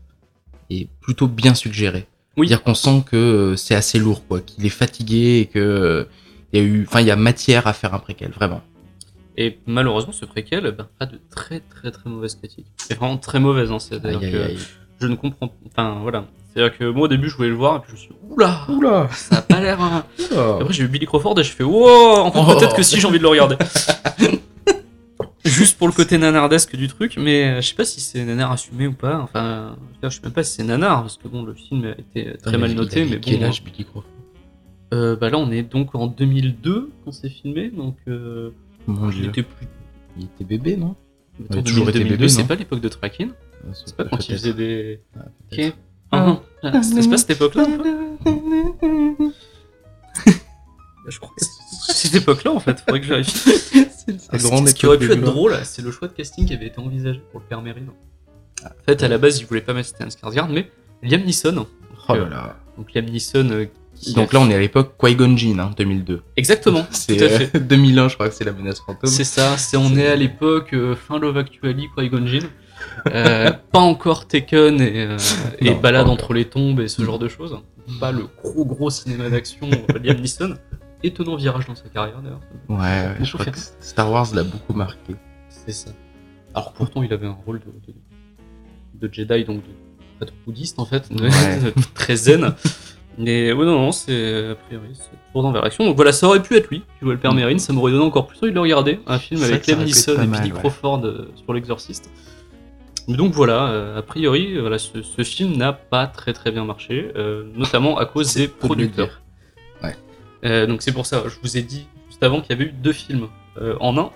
est plutôt bien suggéré. Oui. C'est-à-dire qu'on sent que euh, c'est assez lourd, quoi, qu'il est fatigué et que euh, il y a eu, enfin, il y a matière à faire un préquel, vraiment. Et malheureusement, ce préquel ben, a de très très très mauvaises critiques. C'est vraiment très mauvaise, hein, c'est-à-dire que aïe. je ne comprends Enfin, voilà. C'est-à-dire que moi, au début, je voulais le voir, et puis je me suis dit, oula, Oula, ça a pas l'air... hein. Après, j'ai vu Billy Crawford et je fais wow, en fait, Oh. peut-être que si j'ai envie de le regarder. Juste pour le côté nanardesque du truc, mais euh, je sais pas si c'est nanar assumé ou pas. Enfin, je sais même pas si c'est nanar parce que bon, le film a été très Il mal noté, il mais bon. Quel âge, Billy Crawford euh, bah là, on est donc en 2002 quand c'est filmé, donc euh, Mon il Dieu. était plus. Il était bébé, non Attends, a toujours été 2002, bébé, c'est pas l'époque de Trakin. C'est pas quand il faisait des. Ah, Ok. Ah, ah, C'était pas cette époque-là Je crois que c'est cette époque-là en fait, faudrait que je vérifie. la Ce grande ce qui aurait pu être drôle, c'est le choix de casting qui avait été envisagé pour le père Merrin. En fait, à la base, il voulait pas mettre Stellan Skarsgård, mais Liam Neeson. Oh là là. Donc Liam Neeson. euh, qui Donc a- là, on est à l'époque Qui-Gon Jinn, hein, 2002. Exactement, tout C'est à fait. euh, 2001, je crois que c'est la menace fantôme. C'est ça, c'est on est à l'époque euh, fin Love Actually, Qui-Gon Jinn. Euh, pas encore Taken et, euh, et Non, Balade entre les tombes et ce genre de choses. Pas le gros gros cinéma d'action euh, Liam Neeson. Étonnant virage dans sa carrière d'ailleurs. Ouais, ouais, Je crois trouve que Star Wars l'a beaucoup marqué. C'est ça. Alors pourtant il avait un rôle de, de, de Jedi, donc de prêtre bouddhiste en fait, Ouais. très zen. Mais ouais, non, non, c'est a priori c'est toujours dans vers l'action. Donc voilà, ça aurait pu être lui qui jouait le père Mm. Merrin, ça m'aurait donné encore plus envie de le regarder. Un film avec Liam Neeson pas et Billy. Crawford euh, sur l'exorciste. Mais Donc voilà, euh, a priori, voilà, ce, ce film n'a pas très très bien marché, euh, notamment à cause des producteurs. Euh, donc c'est pour ça, je vous ai dit juste avant qu'il y avait eu deux films euh, en un.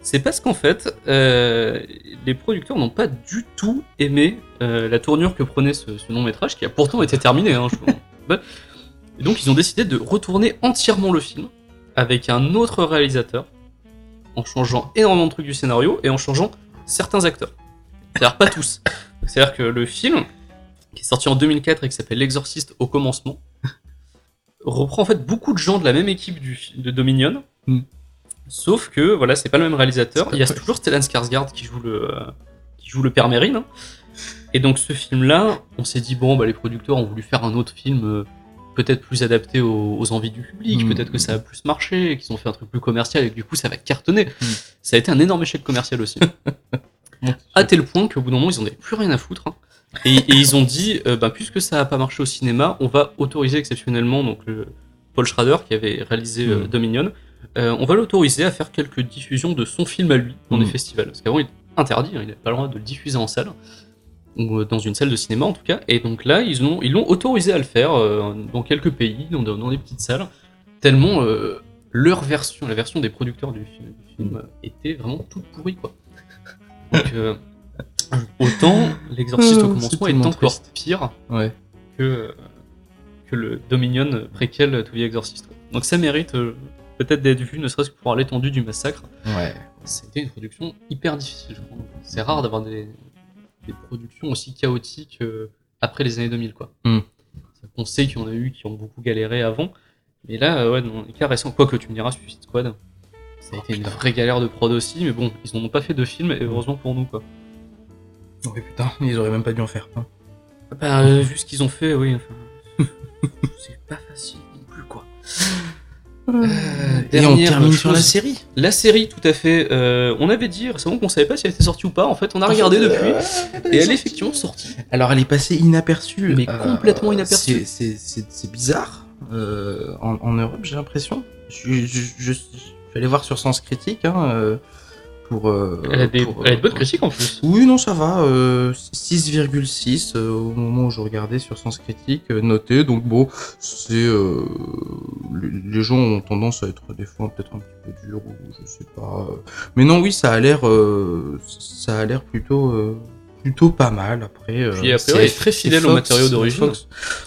C'est parce qu'en fait, euh, les producteurs n'ont pas du tout aimé la tournure que prenait ce, long métrage, qui a pourtant été terminé. Hein, je-. Et donc ils ont décidé de retourner entièrement le film avec un autre réalisateur, en changeant énormément de trucs du scénario et en changeant certains acteurs. C'est-à-dire pas tous. C'est-à-dire que le film, qui est sorti en 2004 et qui s'appelle L'Exorciste au commencement, reprend en fait beaucoup de gens de la même équipe du, de Dominion. Hmm. Sauf que voilà, c'est pas le même réalisateur. Il y a toujours Stellan Skarsgård qui joue le qui joue le père Merrin. hein. Et donc ce film-là, on s'est dit bon, bah les producteurs ont voulu faire un autre film euh, peut-être plus adapté aux, aux envies du public, Hmm. peut-être que ça a plus marché, qu'ils ont fait un truc plus commercial et que du coup ça va cartonner. Hmm. Ça a été un énorme échec commercial aussi. à tel point qu'au bout d'un moment ils en avaient plus rien à foutre. hein. Et, et ils ont dit, euh, bah, puisque ça a pas marché au cinéma, on va autoriser exceptionnellement donc le Paul Schrader qui avait réalisé euh, Mm. Dominion, euh, on va l'autoriser à faire quelques diffusions de son film à lui dans des Mm. festivals. Parce qu'avant il était interdit, hein, il n'avait pas le droit de le diffuser en salle ou euh, dans une salle de cinéma en tout cas. Et donc là ils l'ont ils l'ont autorisé à le faire euh, dans quelques pays, dans, dans des petites salles, tellement euh, leur version, la version des producteurs du film, du film, euh, était vraiment toute pourrie quoi. Donc autant l'exorciste au Euh, commencement est encore triste. pire Ouais. que, que le Dominion préquel To the Exorcist. quoi. Donc ça mérite euh, peut-être d'être vu, ne serait-ce que pour l'étendue du massacre. Ouais. C'était une production hyper difficile, je crois. C'est rare d'avoir des, des productions aussi chaotiques euh, après les années 2000, quoi. Hmm. On sait qu'il y en a eu qui ont beaucoup galéré avant, mais là, euh, ouais, dans les cas récents, quoi que tu me diras, Suicide Squad, ça a été une vraie galère de prod aussi, mais bon, ils n'en ont pas fait de film, et heureusement pour nous, quoi. Ouais, putain, ils auraient même pas dû en faire un. Bah, euh, vu ce qu'ils ont fait, oui, enfin, c'est pas facile non plus, quoi. Et on dernière termine sur la série. La série, tout à fait. euh, on avait dit récemment qu'on savait pas si elle était sortie ou pas. En fait, on a regardé depuis. Et elle est effectivement sortie. Alors elle est passée inaperçue. Mais complètement inaperçue. c'est- bizarre. euh, en, en Europe, j'ai l'impression. Je, je, je, je suis allé voir sur Sens Critique hein, euh, pour. euh, Elle a des, pour, elle a de euh, bonnes critiques en plus. Oui, non, ça va. euh, 6,6 euh, au moment où je regardais sur Sens Critique, euh, noté. Donc bon, c'est euh, les, gens ont tendance à être des fois peut-être un petit peu durs ou je sais pas. euh. Mais non, oui, ça a l'air, euh, ça a l'air plutôt, euh, plutôt pas mal. Après, euh, Puis après, c'est- elle est très fidèle aux Fox, matériaux d'origine.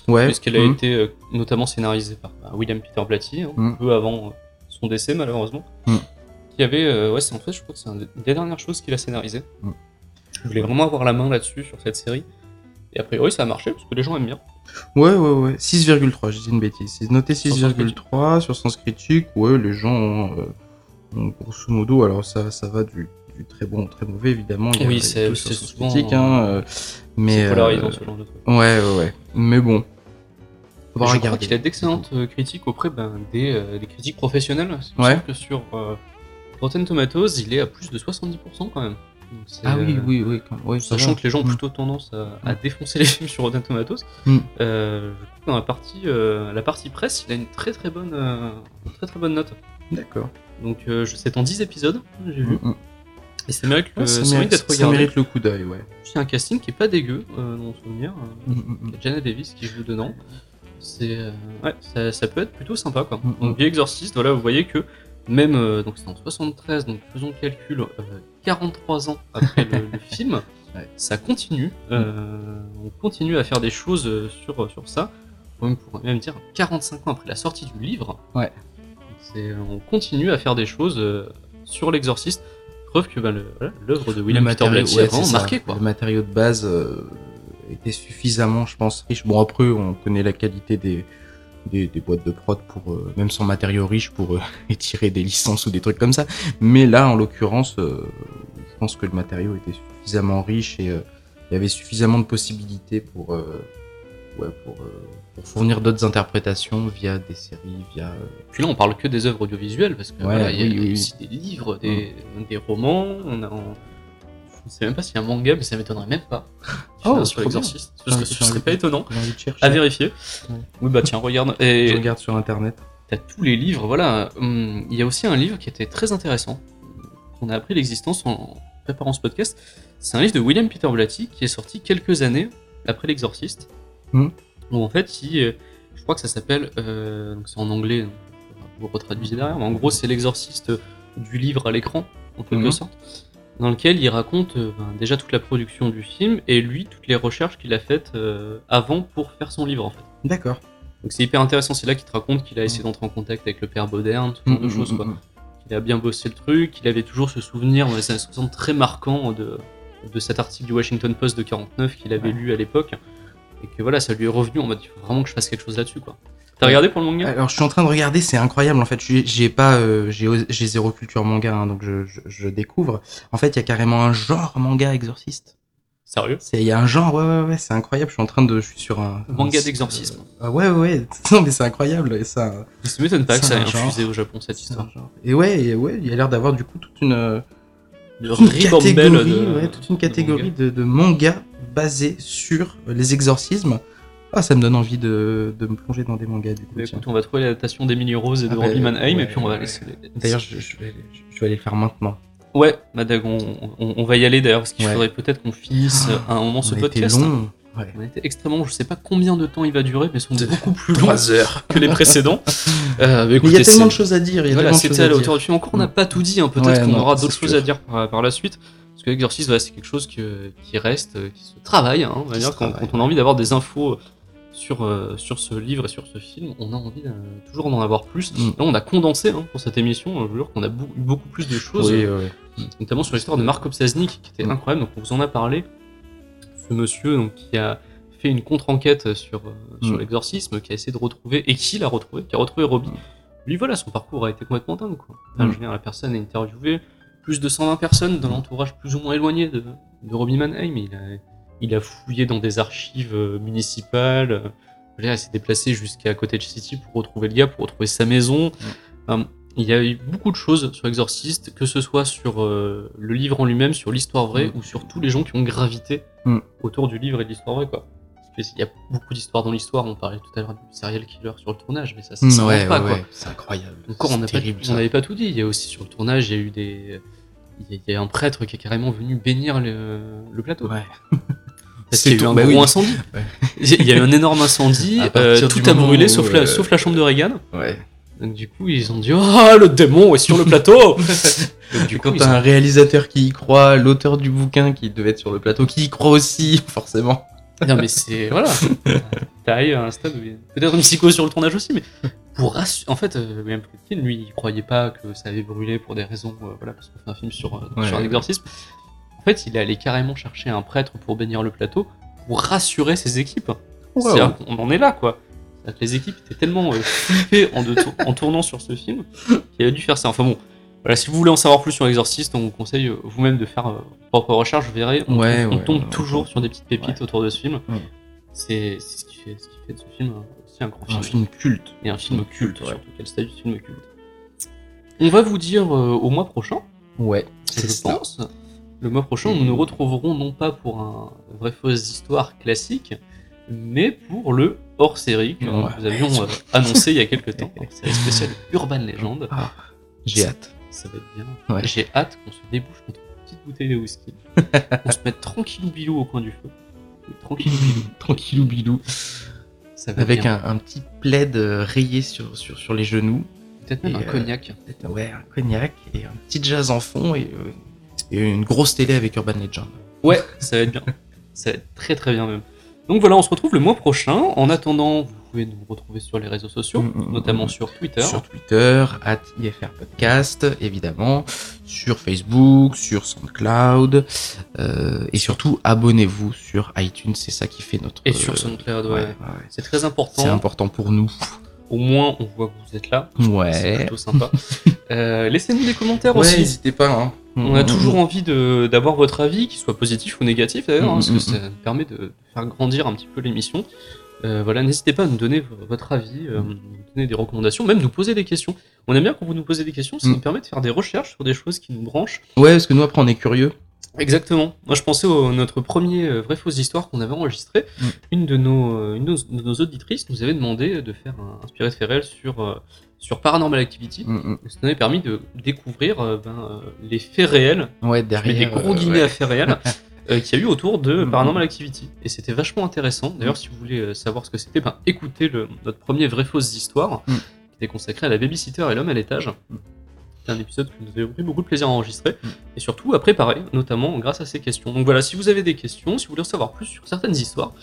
Ouais. Puisqu'elle a mhm. été euh, notamment scénarisée par bah, William Peter Blatty, hein, Mm. peu avant euh, son décès malheureusement. Mm. Qui avait, euh, ouais, c'est en fait, je crois que c'est une des dernières choses qu'il a scénarisé. Mm. Je voulais vraiment avoir la main là-dessus sur cette série. Et a priori, ça a marché parce que les gens aiment bien. Ouais, ouais, ouais. 6,3, je dis une bêtise. C'est noté Sur Sens 6,3 sur Sens Critique. Ouais, les gens ont, euh, ont grosso modo, alors ça, ça va du, du très bon au très mauvais, évidemment. Il y a Oui, c'est- souvent, Critique, hein, euh, mais. Polarisant euh, ce genre de truc. Ouais, ouais, ouais. Mais bon. Faut je pas crois regarder. qu'il a d'excellentes critiques auprès ben, des, des critiques professionnelles. Il Ouais. que sur Rotten Tomatoes, il est à plus de 70% quand même. Donc Ah oui, euh, oui, oui. quand- Sachant que les gens ont Mm. plutôt tendance à, à défoncer les films sur Rotten Tomatoes, Mm. euh, je trouve que dans la partie, euh, la partie presse, il a une très très bonne, euh, très très bonne note. D'accord. Donc c'est en 10 épisodes, j'ai vu. Mm, mm. Et ça mérite, Ouais, ça, mérite ça mérite le coup d'œil, ouais. C'est un casting qui est pas dégueu, dans mon souvenir. Mm, mm, Il y a Jana Davis qui joue dedans. C'est ouais, ça, ça peut être plutôt sympa quoi. Mm, Donc The Exorcist, voilà, vous voyez que même euh, donc c'était en 73, donc faisons le calcul, euh, 43 ans après le, le film, Ça continue. Euh, on continue à faire des choses euh, sur, sur ça. On pourrait même dire 45 ans après la sortie du livre. Ouais. C'est- On continue à faire des choses sur l'exorciste. Preuve que bah, l'œuvre de William Peter Blatty ouais, vraiment c'est ça. marqué. Quoi. Le matériau de base était suffisamment, je pense, riche. Bon, après, on connaît la qualité des, des, des boîtes de prod pour, euh, même sans matériau riche, pour euh, étirer des licences ou des trucs comme ça. Mais là, en l'occurrence, euh, je pense que le matériau était suffisamment riche et il y avait suffisamment de possibilités pour, ouais, pour, pour fournir d'autres interprétations via des séries, via. Puis là, on parle que des œuvres audiovisuelles parce que Ouais, voilà, il y a, oui, il y a oui, aussi des livres, des, des romans. On a, on- Je ne sais même pas s'il y a un manga, mais ça m'étonnerait même pas. Oh, sur l'exorciste. Ce serait, ce serait pas étonnant. À vérifier. Ouais. Oui, bah tiens, regarde. Et Je regarde sur internet. T'as tous les livres, voilà. Hum, Il y a aussi un livre qui était très intéressant. On a appris l'existence en préparant ce podcast. C'est un livre de William Peter Blatty qui est sorti quelques années après l'exorciste. Où en fait, il, euh, je crois que ça s'appelle, euh, donc c'est en anglais, vous retraduisez derrière, mais en gros, c'est l'exorciste du livre à l'écran, en quelque Mhm. sorte, dans lequel il raconte euh, ben, déjà toute la production du film et lui, toutes les recherches qu'il a faites euh, avant pour faire son livre, en fait. D'accord. Donc c'est hyper intéressant, c'est là qu'il te raconte qu'il a essayé d'entrer en contact avec le père Bauderne, tout genre de Mm, choses, mm, quoi. mm. Il a bien bossé le truc, il avait toujours ce souvenir dans les années 60 très marquant de, de cet article du Washington Post de 49 qu'il avait Ouais. lu à l'époque, et que voilà, ça lui est revenu en mode il faut vraiment que je fasse quelque chose là-dessus, quoi. T'as regardé pour le manga Alors je suis en train de regarder, c'est incroyable en fait. J'ai pas, euh, j'ai zéro culture manga, hein, donc je, je, je découvre. En fait, il y a carrément un genre manga exorciste. Sérieux il y a un genre, ouais ouais ouais, c'est incroyable. Je suis en train de, je suis sur un Manga d'exorcisme. Ah ouais ouais, ouais. non mais c'est incroyable ça. Ça m'étonne pas que ça ait infusé au Japon cette histoire. Et ouais, et ouais, il y a l'air d'avoir du coup toute une, euh, De toute une catégorie, de- ouais, toute une catégorie manga. de, de manga basés sur les exorcismes. Ah, ça me donne envie de, de me plonger dans des mangas du coup. Bah, tiens. écoute, on va trouver l'adaptation d'Emily Rose et de Ah bah, Robbie Mannheim, et puis on va ouais. laisser les... D'ailleurs, je, je vais, je vais aller le faire maintenant. Ouais, bah, Dag, on, on- on va y aller d'ailleurs, parce qu'il Ouais. faudrait peut-être qu'on finisse à un moment ce On podcast. long. Ouais. On a été extrêmement, je sais pas combien de temps il va durer, mais ils sont beaucoup plus heures. que les précédents. Euh, Mais bah, il y écoutez, a tellement de choses à dire. Il y a Voilà, tellement de choses c'était à la dire. hauteur du film. Encore, on n'a pas tout dit, hein. peut-être Ouais, qu'on aura d'autres choses à dire par, par la suite. Parce que voilà, c'est quelque chose que- qui reste, euh, qui se travaille. hein, on va Qui dire, se quand, travaille. quand on a envie d'avoir des infos sur, euh, sur ce livre et sur ce film, on a envie euh, toujours d'en avoir plus. Mm. Là, on a condensé hein, pour cette émission. Je vous jure qu'on a eu beaucoup plus de choses. Oui, euh, oui. notamment sur l'histoire de Mark Obsaznik qui était Mm. incroyable. Donc on vous en a parlé. Ce monsieur donc, qui a fait une contre-enquête sur, euh, sur Mm. l'exorcisme, qui a essayé de retrouver, et qui l'a retrouvé, qui a retrouvé Robbie. Lui voilà, son parcours a été complètement dingue. Quoi. Enfin, Mm. je veux dire, la personne a interviewé plus de 120 personnes dans l'entourage plus ou moins éloigné de, de Robbie Mannheim. Il a, il a fouillé dans des archives euh, municipales. euh, il s'est déplacé jusqu'à Cottage City pour retrouver le gars, pour retrouver sa maison. Enfin, il y a eu beaucoup de choses sur Exorcist, que ce soit sur euh, le livre en lui-même, sur l'histoire vraie, Mm. ou sur tous les gens qui ont gravité Mm. autour du livre et de l'histoire vraie, quoi. Parce qu'il y a beaucoup d'histoires dans l'histoire, on parlait tout à l'heure du serial killer sur le tournage, mais ça, ça Mm, s'invente ouais, pas, ouais, c'est incroyable. Encore, on C'est n'a pas- n'avait pas tout dit. Il y a aussi sur le tournage, il y a eu des. Il y a- un prêtre qui est carrément venu bénir le, le plateau. Ouais. Parce C'est qu'il y a eu un bah gros oui. incendie. Ouais. Il y a eu un énorme incendie, euh, tout a brûlé où, sauf, la, euh, sauf la chambre de Reagan. Ouais. Donc du coup, ils ont dit Oh, le démon est sur le plateau Donc, Du coup, quand t'as ont- un réalisateur qui y croit, l'auteur du bouquin qui devait être sur le plateau qui y croit aussi, forcément. Non, mais c'est. Voilà. T'arrives à un stade où il y a peut-être une psycho sur le tournage aussi, mais pour rassurer. En fait, euh, William Friedkin, lui, il croyait pas que ça avait brûlé pour des raisons. euh, voilà, parce qu'on fait un film sur, euh, Ouais. sur un exorcisme. En fait, il est allé carrément chercher un prêtre pour bénir le plateau pour rassurer ses équipes. Qu'on en est là, quoi. Que les équipes étaient tellement euh, flippées en, tournant sur ce film qu'il a dû faire ça. Enfin bon, voilà, si vous voulez en savoir plus sur l'exorciste, on vous conseille vous-même de faire vos propres recherches. Vous verrez, on, on tombe toujours sur des petites pépites autour de ce film. C'est ce, ce qui fait de ce film aussi un grand film. Un film culte. Et un film culte, ouais. surtout. Quel statut de film culte. On va vous dire euh, au mois prochain, Ouais. je pense. Le mois prochain, nous nous retrouverons non pas pour un vrai fausse histoire classique, mais pour le hors-série que Ouais. nous avions euh, annoncé il y a quelques temps. C'est spécial Urban Legend. Ah, j'ai hâte. Ça va être bien. Ouais. J'ai hâte qu'on se débouche notre petite bouteille de whisky. qu'on se mette tranquillou bilou au coin du feu. Tranquillou bilou. Tranquillou bilou. Ça Avec un, un petit plaid euh, rayé sur, sur, sur les genoux. Peut-être même un euh, cognac. Ouais, un cognac et un petit jazz en fond et, euh, et une grosse télé avec Urban Legend. Ouais, ça va être bien. Ça va être très très bien même. Donc voilà, on se retrouve le mois prochain. En attendant, vous pouvez nous retrouver sur les réseaux sociaux, Mm, mm, notamment mm. sur Twitter. Sur Twitter, at IFR Podcast, évidemment, sur Facebook, sur SoundCloud, euh, et surtout abonnez-vous sur iTunes, c'est ça qui fait notre. Et sur SoundCloud, ouais. ouais, ouais. C'est très important. C'est important pour nous. Au moins, on voit que vous êtes là. C'est Ouais. plutôt sympa. Euh, Laissez-nous des commentaires Ouais, aussi. n'hésitez pas. Hein. On a toujours envie d'avoir votre avis, qu'il soit positif ou négatif d'ailleurs, Mm, hein, parce mm, que ça nous permet de, faire grandir un petit peu l'émission. Euh, voilà, n'hésitez pas à nous donner votre avis, euh, nous donner des recommandations, même nous poser des questions. On aime bien quand vous nous posez des questions, ça Mm. nous permet de faire des recherches sur des choses qui nous branchent. Ouais, parce que nous après on est curieux. Exactement. Moi, je pensais au notre premier euh, vrai fausse histoire qu'on avait enregistré. Mm. Une de nos, euh, une de nos, auditrices nous avait demandé de faire un inspiré de fait réel sur euh, sur Paranormal Activity. Mm, mm. Ça nous avait permis de découvrir ben, les faits réels Ouais, derrière. des gros guillemets ouais. à faits réels euh, qu'il y a eu autour de Mhm. Paranormal Activity. Et c'était vachement intéressant. D'ailleurs, si vous voulez savoir ce que c'était, ben, écoutez le, notre premier vrai fausse histoire, qui était consacré à la babysitter et l'homme à l'étage. C'était un épisode que nous avions pris beaucoup de plaisir à enregistrer Mhm. et surtout à préparer, notamment grâce à ces questions. Donc voilà, si vous avez des questions, si vous voulez en savoir plus sur certaines histoires,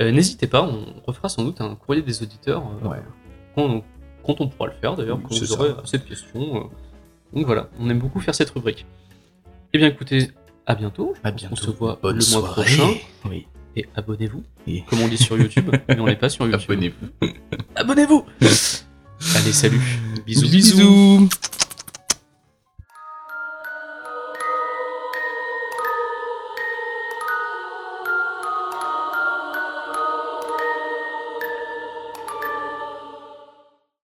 euh, n'hésitez pas, on refera sans doute un courrier des auditeurs euh, Ouais. quand, quand on pourra le faire d'ailleurs, quand vous aurez assez de questions. euh. Donc voilà, on aime beaucoup faire cette rubrique. Eh bien écoutez, à bientôt. À bientôt. On se voit Bonne le mois soirée. prochain. Oui. Et abonnez-vous. Comme on dit sur YouTube, mais on n'est pas sur YouTube. Abonnez-vous. Abonnez-vous Allez, salut. bisous. bisous.